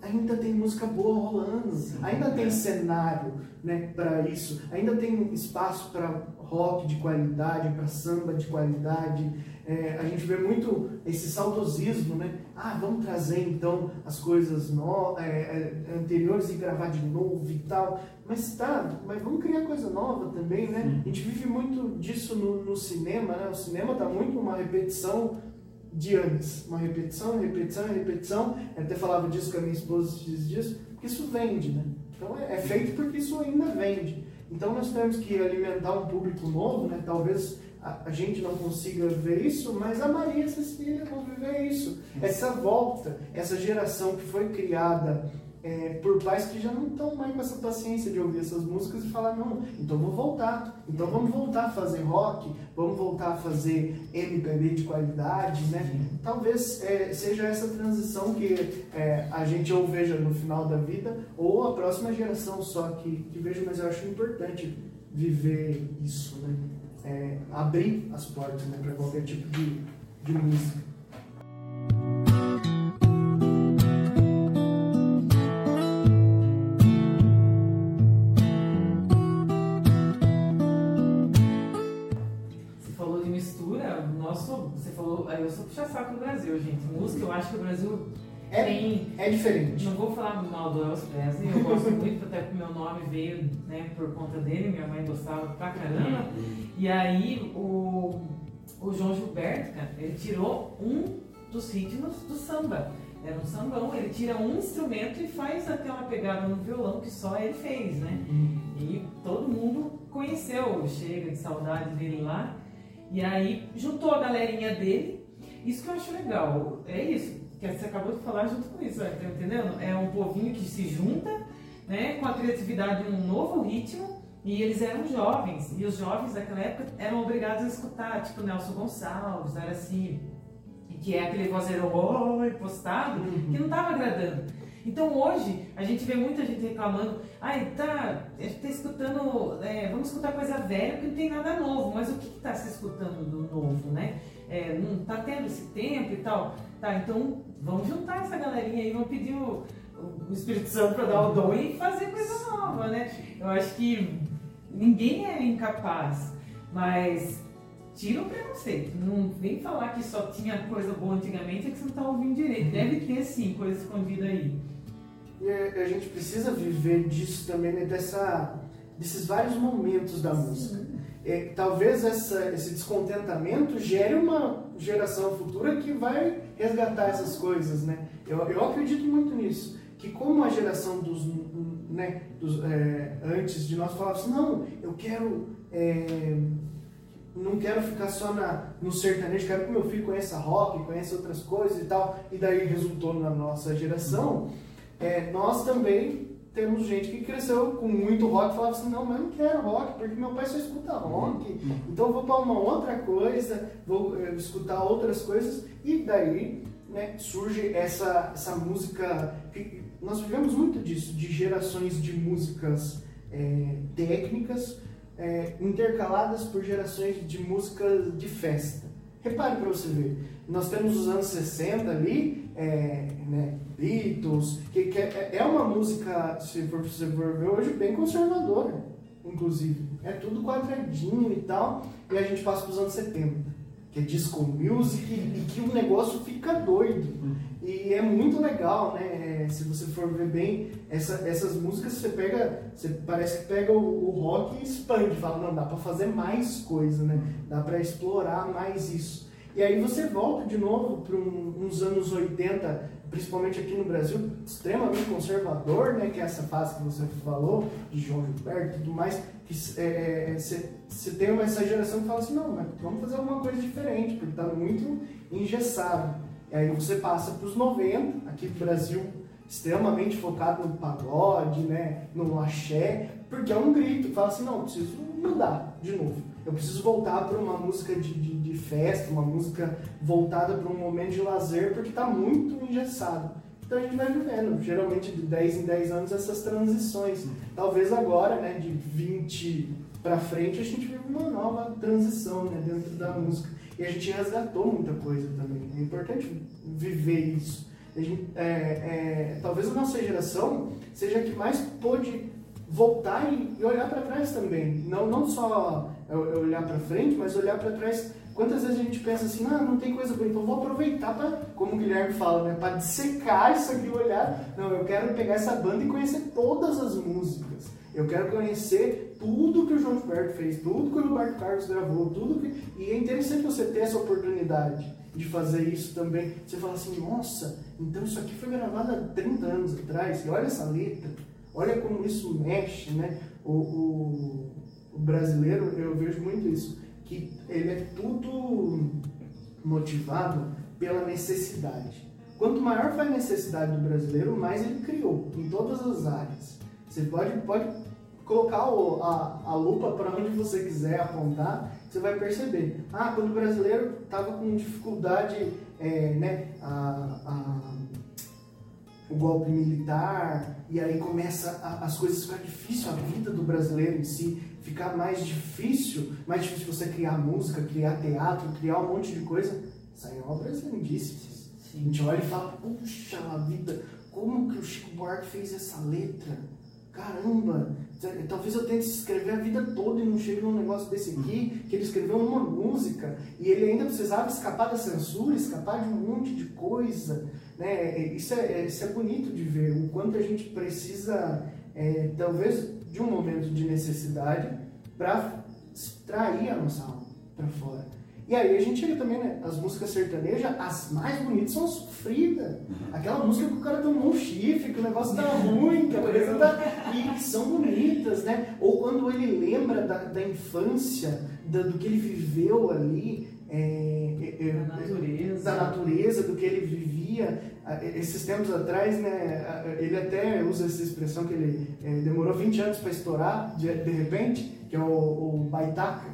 Ainda tem música boa rolando, ainda tem cenário né, para isso, ainda tem espaço para rock de qualidade, para samba de qualidade. É, a gente vê muito esse saudosismo, né? Ah, vamos trazer então as coisas no, é, é, anteriores e gravar de novo e tal. Mas tá, mas vamos criar coisa nova também, né? A gente vive muito disso no, no cinema, né? O cinema tá muito uma repetição de antes. Uma repetição, repetição, repetição. Eu até falava disso com a minha esposa esses dias, porque isso vende, né? Então é, é feito porque isso ainda vende. Então nós temos que alimentar um público novo, né? Talvez a, gente não consiga ver isso, mas a Maria a Cecília vão viver isso. Essa volta, essa geração que foi criada é, por pais que já não estão mais com essa paciência de ouvir essas músicas e falar, não, então vou voltar. Então vamos voltar a fazer rock, vamos voltar a fazer MPB de qualidade, né? Talvez é, seja essa transição que é, a gente ou veja no final da vida, ou a próxima geração só que, que veja, mas eu acho importante viver isso, né? É, abrir as portas né, para qualquer tipo de, de música. Você falou de mistura, nosso, você falou, eu sou puxa-saco do Brasil, gente. Música, eu acho que o Brasil É, tem. É diferente. Não vou falar mal do Elvis Presley, eu gosto muito, até porque meu nome veio né, por conta dele, minha mãe gostava pra caramba. E aí o, o João Gilberto, cara, ele tirou um dos ritmos do samba. Era um sambão, ele tira um instrumento e faz até uma pegada no violão que só ele fez, né? E todo mundo conheceu o Chega de saudade dele lá. E aí juntou a galerinha dele Isso que eu acho legal, é isso, que você acabou de falar junto com isso, tá entendendo? É um povinho que se junta, né, com a criatividade num novo ritmo, e eles eram jovens, e os jovens daquela época eram obrigados a escutar, tipo Nelson Gonçalves, era assim, que é aquele vozeirão oh, postado, que não estava agradando. Então hoje a gente vê muita gente reclamando, ai, tá, a gente tá escutando, é, vamos escutar coisa velha porque não tem nada novo, mas o que está se escutando do novo, né? É, não tá tendo esse tempo e tal. Tá, então vamos juntar essa galerinha aí, vamos pedir o, o Espírito Santo para dar o dom e fazer coisa nova, né? Eu acho que ninguém é incapaz, mas tira o preconceito. Não vem falar que só tinha coisa boa antigamente, é que você não está ouvindo direito. Deve ter sim coisa escondida aí. E a a gente precisa viver disso também, né? Dessa, desses vários momentos da música. É, talvez essa, esse descontentamento gere uma geração futura que vai resgatar essas coisas, né? Eu, eu acredito muito nisso. Que como a geração dos, né, dos é, antes de nós falava assim, não, eu quero é, não quero ficar só na, no sertanejo, quero que meu filho conheça rock, conheça outras coisas e tal, e daí resultou na nossa geração. É, nós também temos gente que cresceu com muito rock e falava assim, não, mas eu não quero rock, porque meu pai só escuta rock, então eu vou para uma outra coisa, vou eh, escutar outras coisas, e daí né, surge essa, essa música, nós vivemos muito disso, de gerações de músicas eh, técnicas, é, intercaladas por gerações de músicas de festa. Repare para você ver, nós temos os anos 60 ali, é, né, Beatles, que, que é, é uma música, se você for ver hoje, bem conservadora, inclusive. É tudo quadradinho e tal, e a gente passa para os anos 70, que é disco music, e que o negócio fica doido. E é muito legal, né? É, se você for ver bem, essa- essas músicas você pega, você parece que pega o, o rock e expande, fala, não, dá para fazer mais coisa, né? Dá para explorar mais isso. E aí você volta de novo para uns anos 80, principalmente aqui no Brasil, extremamente conservador, né? Que é essa fase que você falou, de João Gilberto e tudo mais, que é, é, você você tem uma, essa geração que fala assim, não, mas vamos fazer alguma coisa diferente, porque está muito engessado. E aí você passa para os 90, aqui no Brasil, extremamente focado no pagode, né, no axé, porque é um grito, fala assim, não, preciso mudar de novo. Eu preciso voltar para uma música de, de, de festa, uma música voltada para um momento de lazer, porque está muito engessado. Então a gente vai vivendo, geralmente de 10 em 10 anos, essas transições. Talvez agora, né, de 20 para frente, a gente vive uma nova transição né, dentro da música. E a gente resgatou muita coisa também. É importante viver isso. Gente- é, é, talvez a nossa geração seja a que mais pôde voltar e olhar para trás também. Não, não só eu- eu olhar para frente, mas olhar para trás. Quantas vezes a gente pensa assim, ah, não tem coisa boa, então vou aproveitar para, como o Guilherme fala, né, para dissecar isso aqui, olhar. Não, eu quero pegar essa banda e conhecer todas as músicas. Eu quero conhecer tudo que o João Gilberto fez, tudo que o Roberto Carlos gravou, tudo que. E é interessante você ter essa oportunidade de fazer isso também. Você fala assim, nossa, então isso aqui foi gravado há 30 anos atrás, e olha essa letra, olha como isso mexe, né? O, o, o brasileiro, eu vejo muito isso, que ele é tudo motivado pela necessidade. Quanto maior foi a necessidade do brasileiro, mais ele criou, em todas as áreas. Você pode, pode colocar o- a, a lupa para onde você quiser apontar, você vai perceber. Ah, quando o brasileiro estava com dificuldade, é, né, a- a- o golpe militar, e aí começa a- as coisas ficar difícil, a vida do brasileiro em si ficar mais difícil, mais difícil você criar música, criar teatro, criar um monte de coisa. Saem obras lindíssimas. A gente olha e fala, puxa a vida, como que o Chico Buarque fez essa letra? Caramba, talvez eu tente escrever a vida toda e não chegue num negócio desse aqui, que ele escreveu numa música, e ele ainda precisava escapar da censura, escapar de um monte de coisa. Né? Isso, é, isso é bonito de ver, o quanto a gente precisa, é, talvez, de um momento de necessidade para extrair a nossa alma para fora. E aí a gente chega também, né? As músicas sertanejas, as mais bonitas são as sofridas. Aquela música que o cara tomou um chifre, que o negócio tá (laughs) ruim, que a coisa tá. E que são bonitas, né? Ou quando ele lembra da, da infância, da- do que ele viveu ali, é, é, é, Da natureza. da natureza, do que ele vivia. Esses tempos atrás, né, ele até usa essa expressão que ele é, demorou 20 anos para estourar, de, de repente, que é o, o Baitaca.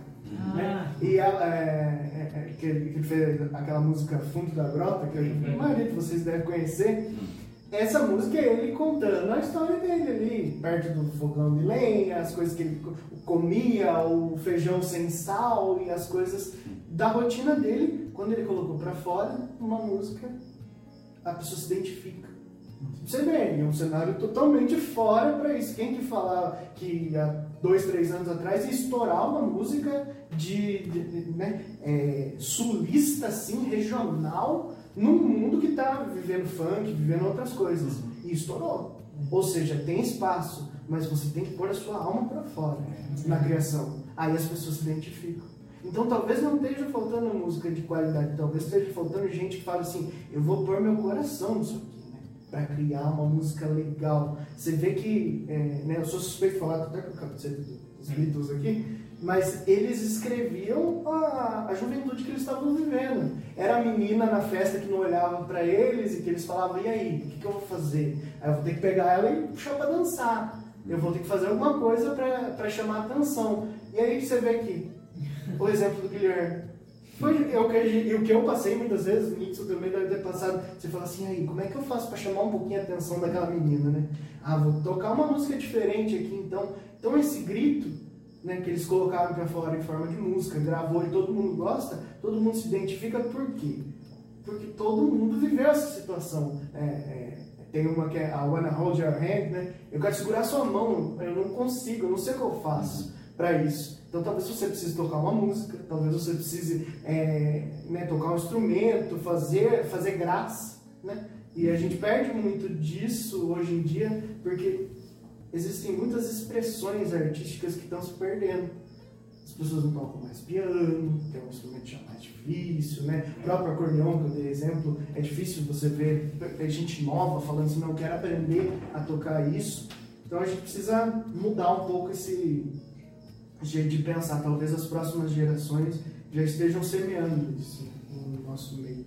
Né? Ah, E a, é, é, é, que, ele, fez aquela música Fundo da Grota, que a maioria de vocês deve conhecer. Essa música é ele contando a história dele ali, perto do fogão de lenha, as coisas que ele co- comia, o feijão sem sal e as coisas da rotina dele. Quando ele colocou pra fora uma música, a pessoa se identifica. Você vê, é um cenário totalmente fora para isso. Quem que falava que há dois, três anos atrás ia estourar uma música de, de- de- né, é, sulista, assim, regional, num mundo que está vivendo funk, vivendo outras coisas. E estourou. Ou seja, tem espaço, mas você tem que pôr a sua alma para fora na criação. Aí as pessoas se identificam. Então talvez não esteja faltando música de qualidade, talvez esteja faltando gente que fala assim, eu vou pôr meu coração nisso aqui, né? Pra criar uma música legal. Você vê que, é, né, eu sou suspeito de falar até com o capacete dos Beatles aqui, mas eles escreviam a, a juventude que eles estavam vivendo. Era a menina na festa que não olhava pra eles e que eles falavam, e aí, o que, que eu vou fazer? Aí eu vou ter que pegar ela e puxar pra dançar. Eu vou ter que fazer alguma coisa pra chamar atenção. E aí você vê aqui, o exemplo do Guilherme. Foi eu que, o que eu passei muitas vezes, o Nixon também deve ter passado. Você fala assim, aí, como é que eu faço para chamar um pouquinho a atenção daquela menina, né? Ah, vou tocar uma música diferente aqui, então. Então esse grito, né, que eles colocaram para fora em forma de música, gravou e todo mundo gosta, todo mundo se identifica por quê? Porque todo mundo viveu essa situação. É, é, tem uma que é a Wanna Hold Your Hand, né? Eu quero segurar sua mão, eu não consigo, eu não sei o que eu faço para isso. Então talvez você precise tocar uma música, talvez você precise é, né, tocar um instrumento, fazer, fazer graça, né? E a gente perde muito disso hoje em dia porque existem muitas expressões artísticas que estão se perdendo. As pessoas não tocam mais piano, que é um instrumento já mais difícil, né? O próprio acordeão, que eu dei exemplo, é difícil você ver é gente nova falando assim, não, eu quero aprender a tocar isso. Então a gente precisa mudar um pouco esse jeito de pensar. Talvez as próximas gerações já estejam semeando isso no nosso meio.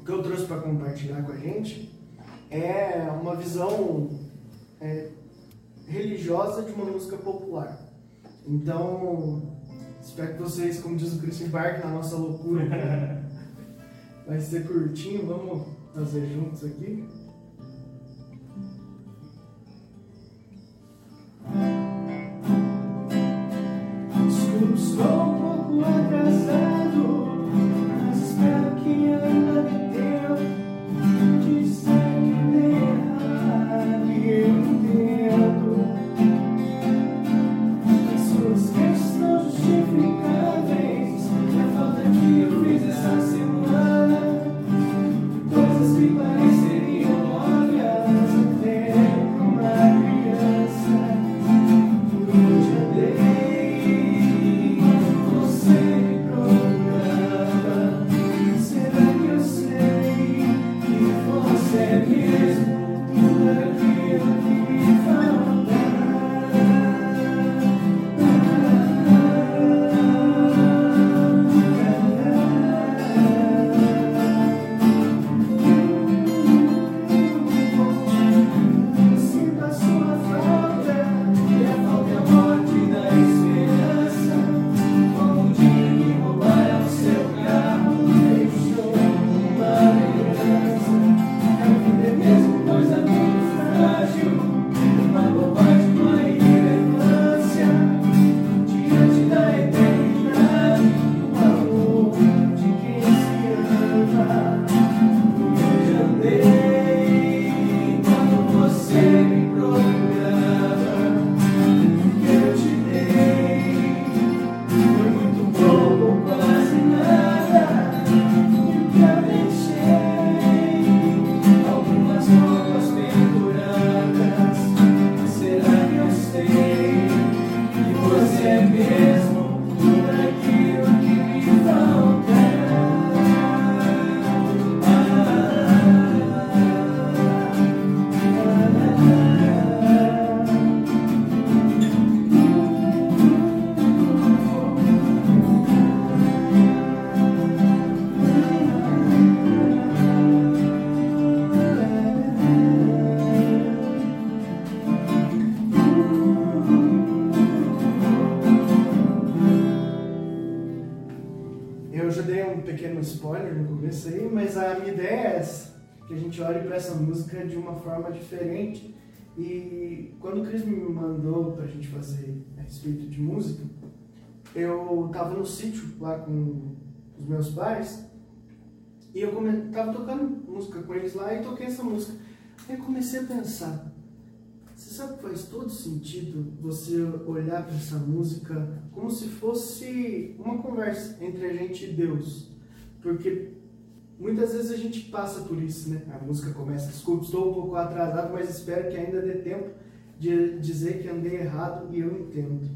O que eu trouxe para compartilhar com a gente é uma visão é, religiosa de uma música popular. Então, espero que vocês, como diz o Cristo, embarquem na nossa loucura. (laughs) Vai ser curtinho, vamos fazer juntos aqui. Para essa música de uma forma diferente. E quando o Cris me mandou pra gente fazer a respeito de música, eu tava no sítio lá com os meus pais e eu come... tava tocando música com eles lá e toquei essa música. Aí comecei a pensar, você sabe que faz todo sentido você olhar para essa música como se fosse uma conversa entre a gente e Deus. Porque muitas vezes a gente passa por isso, né? A música começa, desculpa, estou um pouco atrasado, mas espero que ainda dê tempo de dizer que andei errado e eu entendo.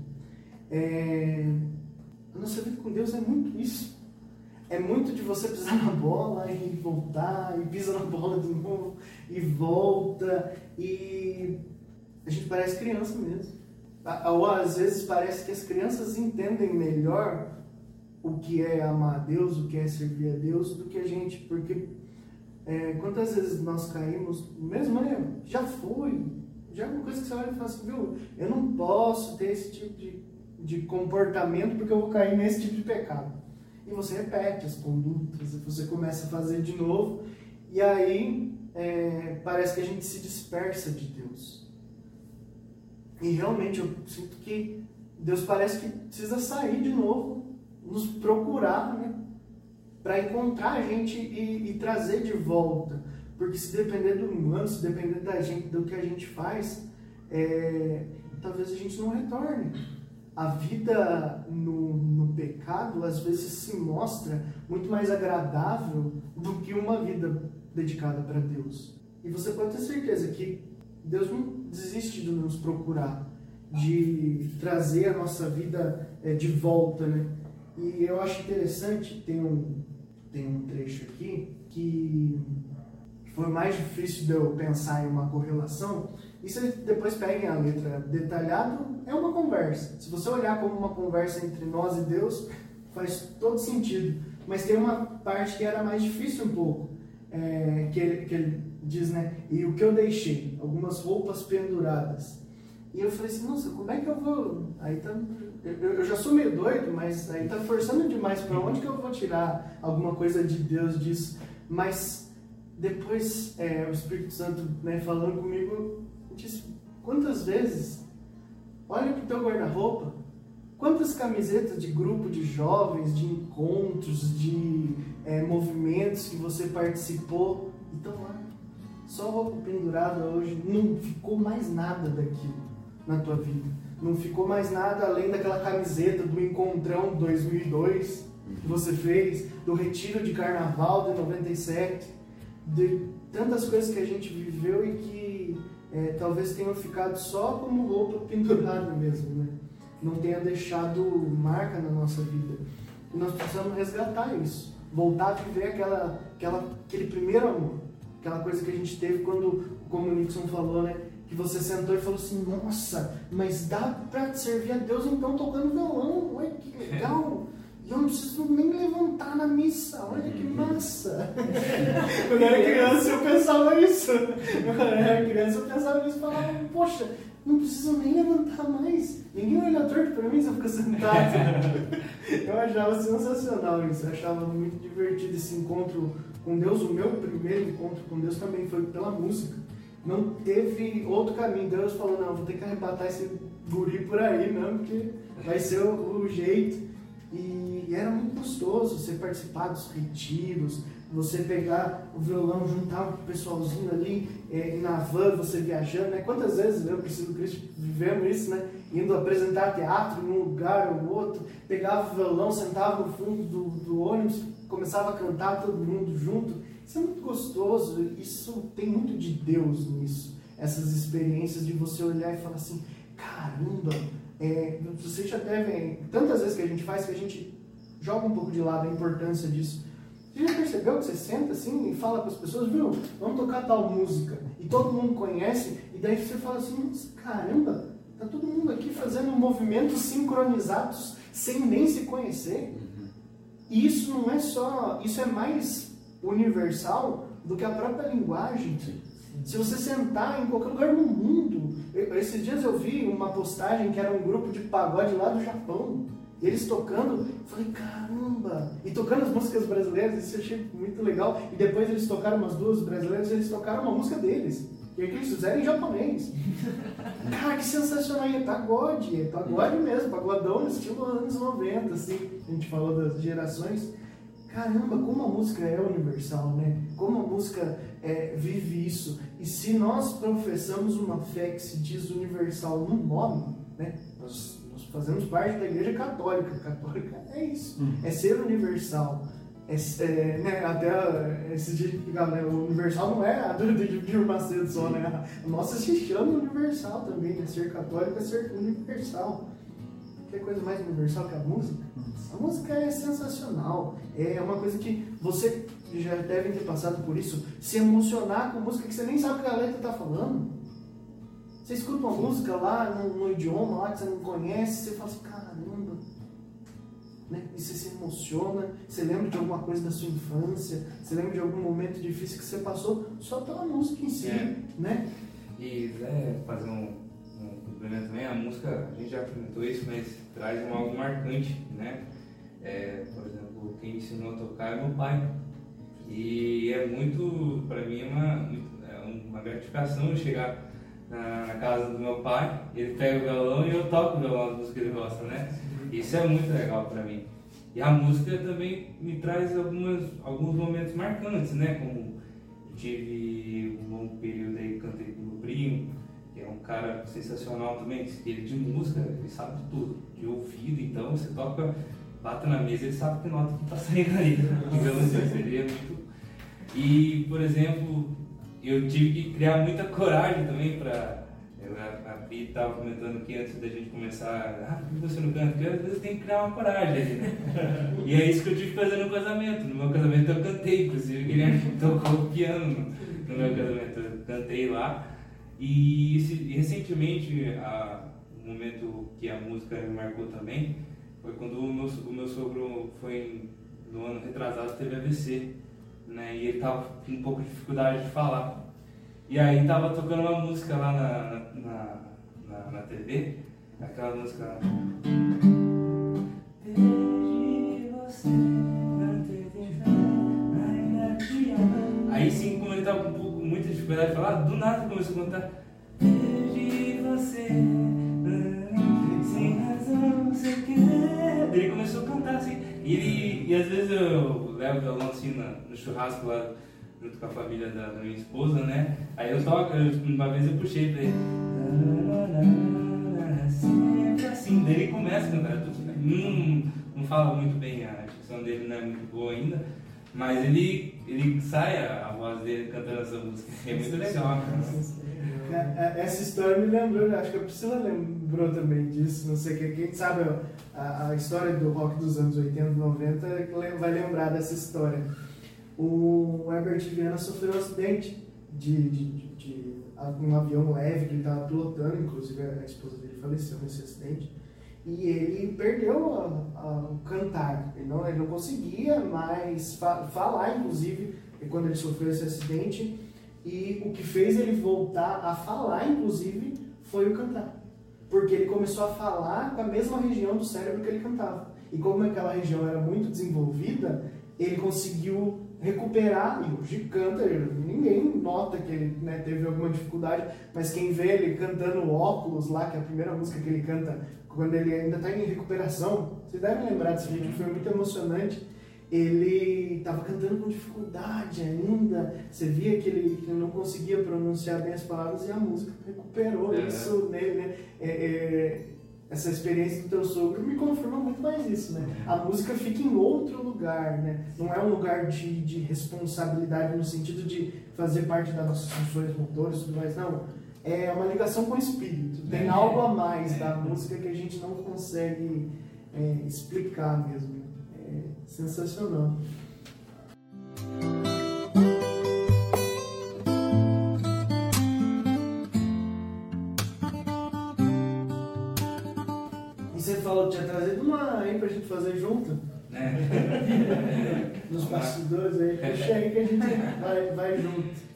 É... A nossa vida com Deus é muito isso. É muito de você pisar na bola e voltar, e pisa na bola de novo, e volta, e a gente parece criança mesmo. Ou às vezes parece que as crianças entendem melhor o que é amar a Deus, o que é servir a Deus, do que a gente, porque é, quantas vezes nós caímos, mesmo eu, já fui, já é uma coisa que você olha e fala assim, viu, eu não posso ter esse tipo de, de comportamento porque eu vou cair nesse tipo de pecado. E você repete as condutas, você começa a fazer de novo, e aí é, parece que a gente se dispersa de Deus. E realmente eu sinto que Deus parece que precisa sair de novo, nos procurar, né? Para encontrar a gente e, e, trazer de volta. Porque se depender do humano, se depender da gente, do que a gente faz, é, talvez a gente não retorne. A vida no, no pecado às vezes se mostra muito mais agradável do que uma vida dedicada para Deus. E você pode ter certeza que Deus não desiste de nos procurar, de trazer a nossa vida é, de volta, né? E eu acho interessante, tem um, tem um trecho aqui que foi mais difícil de eu pensar em uma correlação. E se depois peguem a letra detalhado, é uma conversa. Se você olhar como uma conversa entre nós e Deus, faz todo sentido. Mas tem uma parte que era mais difícil um pouco, é, que, ele, que ele diz, né? E o que eu deixei? Algumas roupas penduradas. E eu falei assim, nossa, como é que eu vou. Aí tá. Eu, eu já sou meio doido, mas aí tá forçando demais. Para onde que eu vou tirar alguma coisa de Deus disso? Mas depois é, o Espírito Santo né, falando comigo, disse: quantas vezes olha pro teu guarda-roupa, quantas camisetas de grupo de jovens, de encontros, de é, movimentos que você participou, estão lá só roupa pendurada hoje, não ficou mais nada daquilo na tua vida. Não ficou mais nada além daquela camiseta do Encontrão 2002 que você fez, do Retiro de Carnaval de 97, de tantas coisas que a gente viveu e que é, talvez tenham ficado só como roupa pendurada mesmo, né? Não tenha deixado marca na nossa vida. E nós precisamos resgatar isso, voltar a viver aquela, aquela, aquele primeiro amor Aquela coisa que a gente teve quando, como o Nixon falou, né? Que você sentou e falou assim, nossa, mas dá pra servir a Deus então tocando violão, ué, que legal. E eu não preciso nem levantar na missa, olha que massa. (laughs) Quando eu era criança eu pensava isso. Quando eu era criança eu pensava isso e falava, poxa, não preciso nem levantar mais. Ninguém olha torto pra mim se eu ficar sentado. (laughs) eu achava sensacional isso, eu achava muito divertido esse encontro com Deus, o meu primeiro encontro com Deus também foi pela música. Não teve outro caminho. Deus falou, não, vou ter que arrebatar esse guri por aí, não, porque vai ser o, o jeito. E, e, era muito gostoso você participar dos retiros, você pegar o violão, juntar o pessoalzinho ali, é, na van, você viajando, né? Quantas vezes eu preciso Cristo vivemos isso, né? Indo apresentar teatro num lugar ou outro, pegava o violão, sentava no fundo do, do ônibus, começava a cantar todo mundo junto. Isso é muito gostoso, isso tem muito de Deus nisso. Essas experiências de você olhar e falar assim, caramba, é, você já deve, tantas vezes que a gente faz que a gente joga um pouco de lado a importância disso. Você já percebeu que você senta assim e fala com as pessoas, viu, vamos tocar tal música, e todo mundo conhece, e daí você fala assim, caramba, tá todo mundo aqui fazendo movimentos sincronizados sem nem se conhecer. E isso não é só, isso é mais universal do que a própria linguagem. Se você sentar em qualquer lugar no mundo, esses dias eu vi uma postagem que era um grupo de pagode lá do Japão. Eles tocando, eu falei, caramba! E tocando as músicas brasileiras, isso eu achei muito legal. E depois eles tocaram umas duas brasileiras, eles tocaram uma música deles. E aí que eles fizeram em japonês. (laughs) Cara, que sensacional! E é pagode, é pagode mesmo, pagodão, estilo anos 90, assim. A gente falou das gerações. Caramba, como a música é universal, né? Como a música é, vive isso. E se nós professamos uma fé que se diz universal no nome, né? Nós, nós fazemos parte da igreja católica. Católica é isso, é ser universal. É, é, né, até esse dia que né, o universal não é a do Dir Macedo só, né? A nossa se chama universal também, né? Ser católico é ser universal. Que coisa mais universal que a música? A música é sensacional. É uma coisa que você já deve ter passado por isso. Se emocionar com música que você nem sabe o que a letra está falando. Você escuta uma música lá no, no, idioma lá que você não conhece, você fala assim, caramba. Né? E você se emociona, você lembra de alguma coisa da sua infância, você lembra de algum momento difícil que você passou só pela música em si, É. né? E né, fazer um, complemento também, a música, a gente já comentou isso, mas traz um algo marcante, né? É, por exemplo, quem me ensinou a tocar é meu pai. E é muito, para mim, é uma, é uma gratificação chegar na, na casa do meu pai, ele pega o violão e eu toco o violão, as músicas que ele gosta, né? Isso é muito legal para mim. E a música também me traz algumas, alguns momentos marcantes, né? Como eu tive um longo período aí cantei com meu primo, cara sensacional também, que ele de música, ele sabe de tudo, de ouvido, então você toca, bata na mesa, ele sabe que nota que tá saindo aí, (laughs) digamos assim, seria muito... E, por exemplo, eu tive que criar muita coragem também para a, a Pri estava comentando aqui antes da gente começar, ah, por que você não canta? Porque às vezes tem que criar uma coragem né? E é isso que eu tive que fazer no casamento. No meu casamento eu cantei, inclusive, (laughs) o Guilherme tocou piano no, no meu casamento. Eu cantei lá. E, esse- e recentemente, a, um momento que a música me marcou também, foi quando o meu, o meu sogro foi, no ano retrasado, teve AVC. Né? E ele tava com um pouco de dificuldade de falar. E aí tava tocando uma música lá na, na, na, na TV, aquela música lá. Aí sim, como ele tava com dificuldade de falar, do nada começou a cantar. Perdi você, sem razão. Ele começou a cantar assim. E, ele, e às vezes eu levo o violão assim na- no churrasco lá junto com a família da, da minha esposa, né? Aí eu toco, uma vez eu puxei pra ele. Sempre assim, daí ele começa a cantar. Eu Não, não fala muito bem, a dicção dele não é muito boa ainda, mas ele, ele sai a, voz dele cantando essa música. É muito legal. É, é, Essa história me lembrou, acho que a Priscila lembrou também disso, não sei o que. Quem sabe a, a história do rock dos anos 80 e 90 le- vai lembrar dessa história. O Herbert Viana sofreu um acidente de, de, de- de um avião leve que ele estava pilotando, inclusive a esposa dele faleceu nesse acidente. E ele perdeu a- a- o cantar, ele não, ele não conseguia mais fa- falar, inclusive, quando ele sofreu esse acidente. E o que fez ele voltar a falar, inclusive, foi o cantar. Porque ele começou a falar com a mesma região do cérebro que ele cantava. E como aquela região era muito desenvolvida, ele conseguiu recuperar, e hoje canta, ninguém nota que ele né, teve alguma dificuldade, mas quem vê ele cantando óculos lá, que é a primeira música que ele canta, quando ele ainda está em recuperação, vocês devem lembrar desse vídeo, foi muito emocionante ele estava cantando com dificuldade ainda. Você via que ele, que ele não conseguia pronunciar bem as palavras e a música recuperou É. isso nele, né? É, é, essa experiência do teu sogro me confirma muito mais isso, né? A música fica em outro lugar, né? Não é um lugar de, de responsabilidade no sentido de fazer parte das nossas funções motoras e tudo mais, não. É uma ligação com o espírito. Tem É. algo a mais da música que a gente não consegue é, explicar mesmo. É sensacional. E você falou que tinha trazido uma aí pra gente fazer junto, Né? (laughs) nos bastidores aí. Puxa aí que a gente vai, vai junto.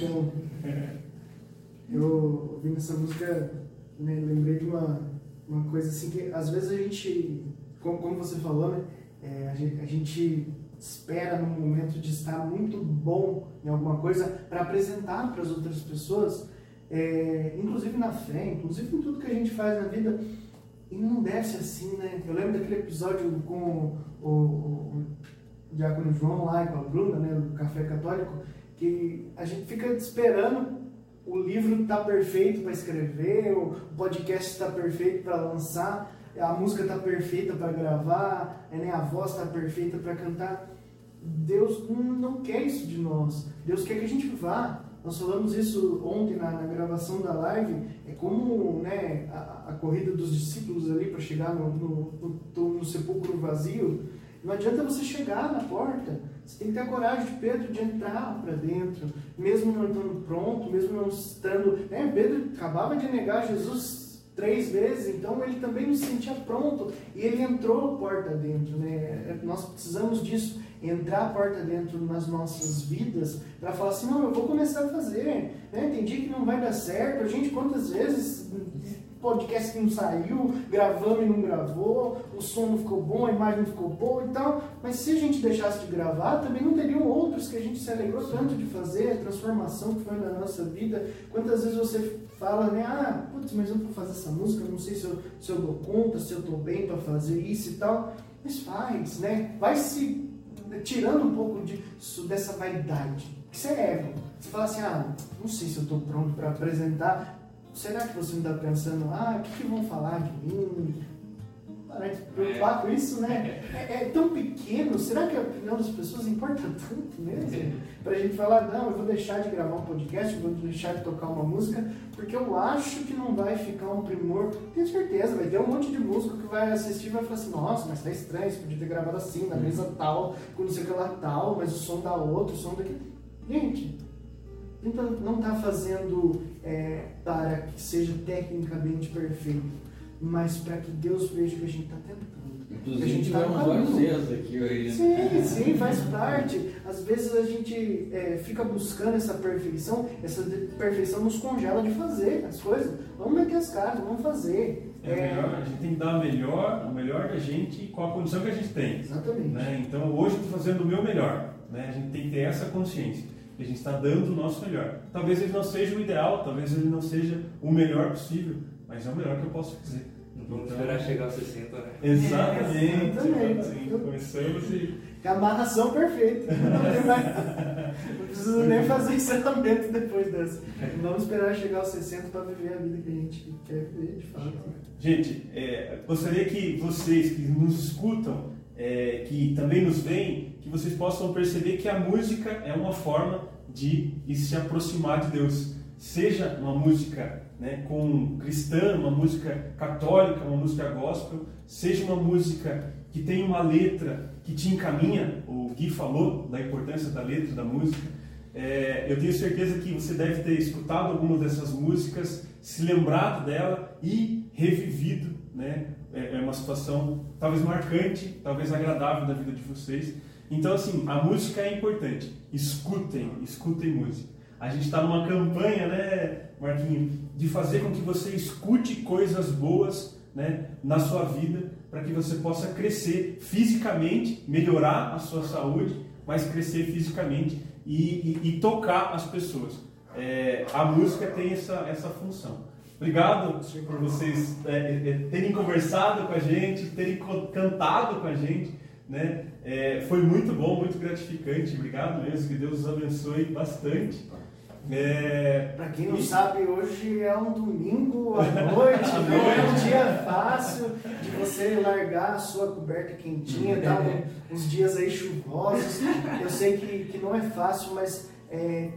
Bom, é, eu ouvi essa música, né, lembrei de uma, uma coisa assim que às vezes a gente, como, como você falou, né, é, a, gente, a gente espera num momento de estar muito bom em alguma coisa para apresentar para as outras pessoas, é, inclusive na fé, inclusive em tudo que a gente faz na vida, e não deve ser assim, né? Eu lembro daquele episódio com o, o, o Diácono João lá e com a Bruna, né, do Café Católico, que a gente fica esperando o livro tá perfeito para escrever, o podcast está perfeito para lançar, a música está perfeita para gravar, né, a voz está perfeita para cantar. Deus não quer isso de nós. Deus quer que a gente vá. Nós falamos isso ontem na, na gravação da live. É como né, a, a corrida dos discípulos ali para chegar no, no, no, no sepulcro vazio. Não adianta você chegar na porta. Você tem que ter a coragem de Pedro de entrar para dentro, mesmo não estando pronto, mesmo não estando. Né? Pedro acabava de negar Jesus três vezes, então ele também não se sentia pronto e ele entrou porta dentro. Né? Nós precisamos disso, entrar a porta dentro nas nossas vidas para falar assim: não, eu vou começar a fazer. Né? Tem dia que não vai dar certo. A gente, quantas vezes podcast que não saiu, gravamos e não gravou, o som não ficou bom, a imagem não ficou boa e tal. Mas se a gente deixasse de gravar, também não teriam outros que a gente se alegrou tanto de fazer, a transformação que foi na nossa vida. Quantas vezes você fala, né? Ah, putz, mas eu vou fazer essa música, não sei se eu, se eu dou conta, se eu estou bem para fazer isso e tal. Mas faz, né? Vai se tirando um pouco de, dessa vaidade. Isso é. Você fala assim, ah, não sei se eu estou pronto para apresentar será que você não está pensando, ah, o que, que, vão falar de mim? Parar de se preocupar com isso, né? É, é, tão pequeno, será que a opinião das pessoas importa tanto mesmo? (laughs) Para a gente falar, não, eu vou deixar de gravar um podcast, eu vou deixar de tocar uma música, porque eu acho que não vai ficar um primor. Tenho certeza, vai ter um monte de músico que vai assistir e vai falar assim, nossa, mas tá estranho, você podia ter gravado assim, na mesa tal, com não sei o que lá tal, mas o som da outro, o som daqui. Gente, então não está fazendo é, para que seja tecnicamente perfeito, mas para que Deus veja que a gente está tentando. Inclusive, a gente tá tivemos vários erros aqui hoje. Sim, sim, faz parte. Às vezes a gente é, fica buscando essa perfeição, essa perfeição nos congela de fazer as coisas. Vamos meter as caras, vamos fazer. É, é, melhor, a gente tem que dar o melhor, o melhor da gente com a condição que a gente tem. Exatamente. Né? Então hoje eu estou fazendo o meu melhor. Né? A gente tem que ter essa consciência a gente está dando o nosso melhor. Talvez ele não seja o ideal, talvez ele não seja o melhor possível, mas é o melhor que eu posso fazer. Não vamos então, esperar chegar aos 60, né? Exatamente. É, exatamente. exatamente. Começamos e. A amarração perfeita. (laughs) Não, mais... não preciso nem fazer encerramento depois dessa. Vamos esperar chegar aos 60 para viver a vida que a gente quer viver de fato. Gente, é, gostaria que vocês que nos escutam, é, que também nos veem, que vocês possam perceber que a música é uma forma de se aproximar de Deus. Seja uma música né, com cristã, uma música católica, uma música gospel, seja uma música que tem uma letra que te encaminha, o Gui falou da importância da letra da música. É, eu tenho certeza que você deve ter escutado algumas dessas músicas, se lembrado dela e revivido, né? É, é uma situação talvez marcante, talvez agradável da vida de vocês. Então, assim, a música é importante. Escutem, escutem música. A gente está numa campanha, né, Marquinhos, de fazer com que você escute coisas boas né, na sua vida, para que você possa crescer fisicamente, melhorar a sua saúde, mas crescer fisicamente e, e, e tocar as pessoas. É, a música tem essa, essa função. Obrigado por vocês é, é, terem conversado com a gente, terem cantado com a gente. Né? É, foi muito bom, muito gratificante. Obrigado mesmo, que Deus os abençoe bastante. É... Para quem não e... sabe, hoje é um domingo à noite, (laughs) não é um dia fácil de você largar a sua coberta quentinha, tá? uns dias aí chuvosos. Eu sei que, que não é fácil, mas é,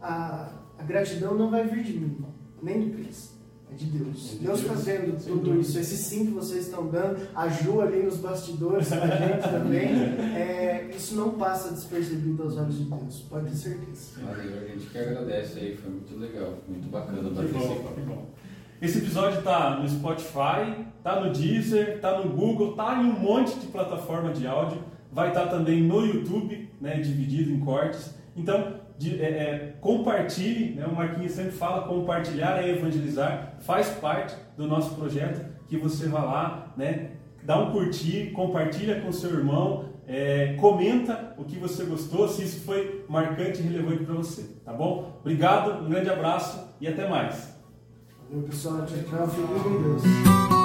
a, a gratidão não vai vir de mim, nem do Cristo de Deus. Deus fazendo tudo isso. Esse sim que vocês estão dando, a Ju ali nos bastidores com a gente também, (laughs) é, isso não passa despercebido aos olhos de Deus, pode ter certeza. Valeu, a gente que agradece aí, foi muito legal, muito bacana participar. Que bom. Esse episódio está no Spotify, está no Deezer, está no Google, está em um monte de plataforma de áudio. Vai estar tá também no YouTube, né, dividido em cortes. Então, de, é, é, compartilhe, né? o Marquinhos sempre fala, compartilhar é evangelizar, faz parte do nosso projeto, que você vá lá, né? dá um curtir, compartilha com seu irmão, é, comenta o que você gostou, se isso foi marcante e relevante para você, tá bom? Obrigado, um grande abraço e até mais. Valeu, pessoal. Tchau, tchau. Fiquem com Deus.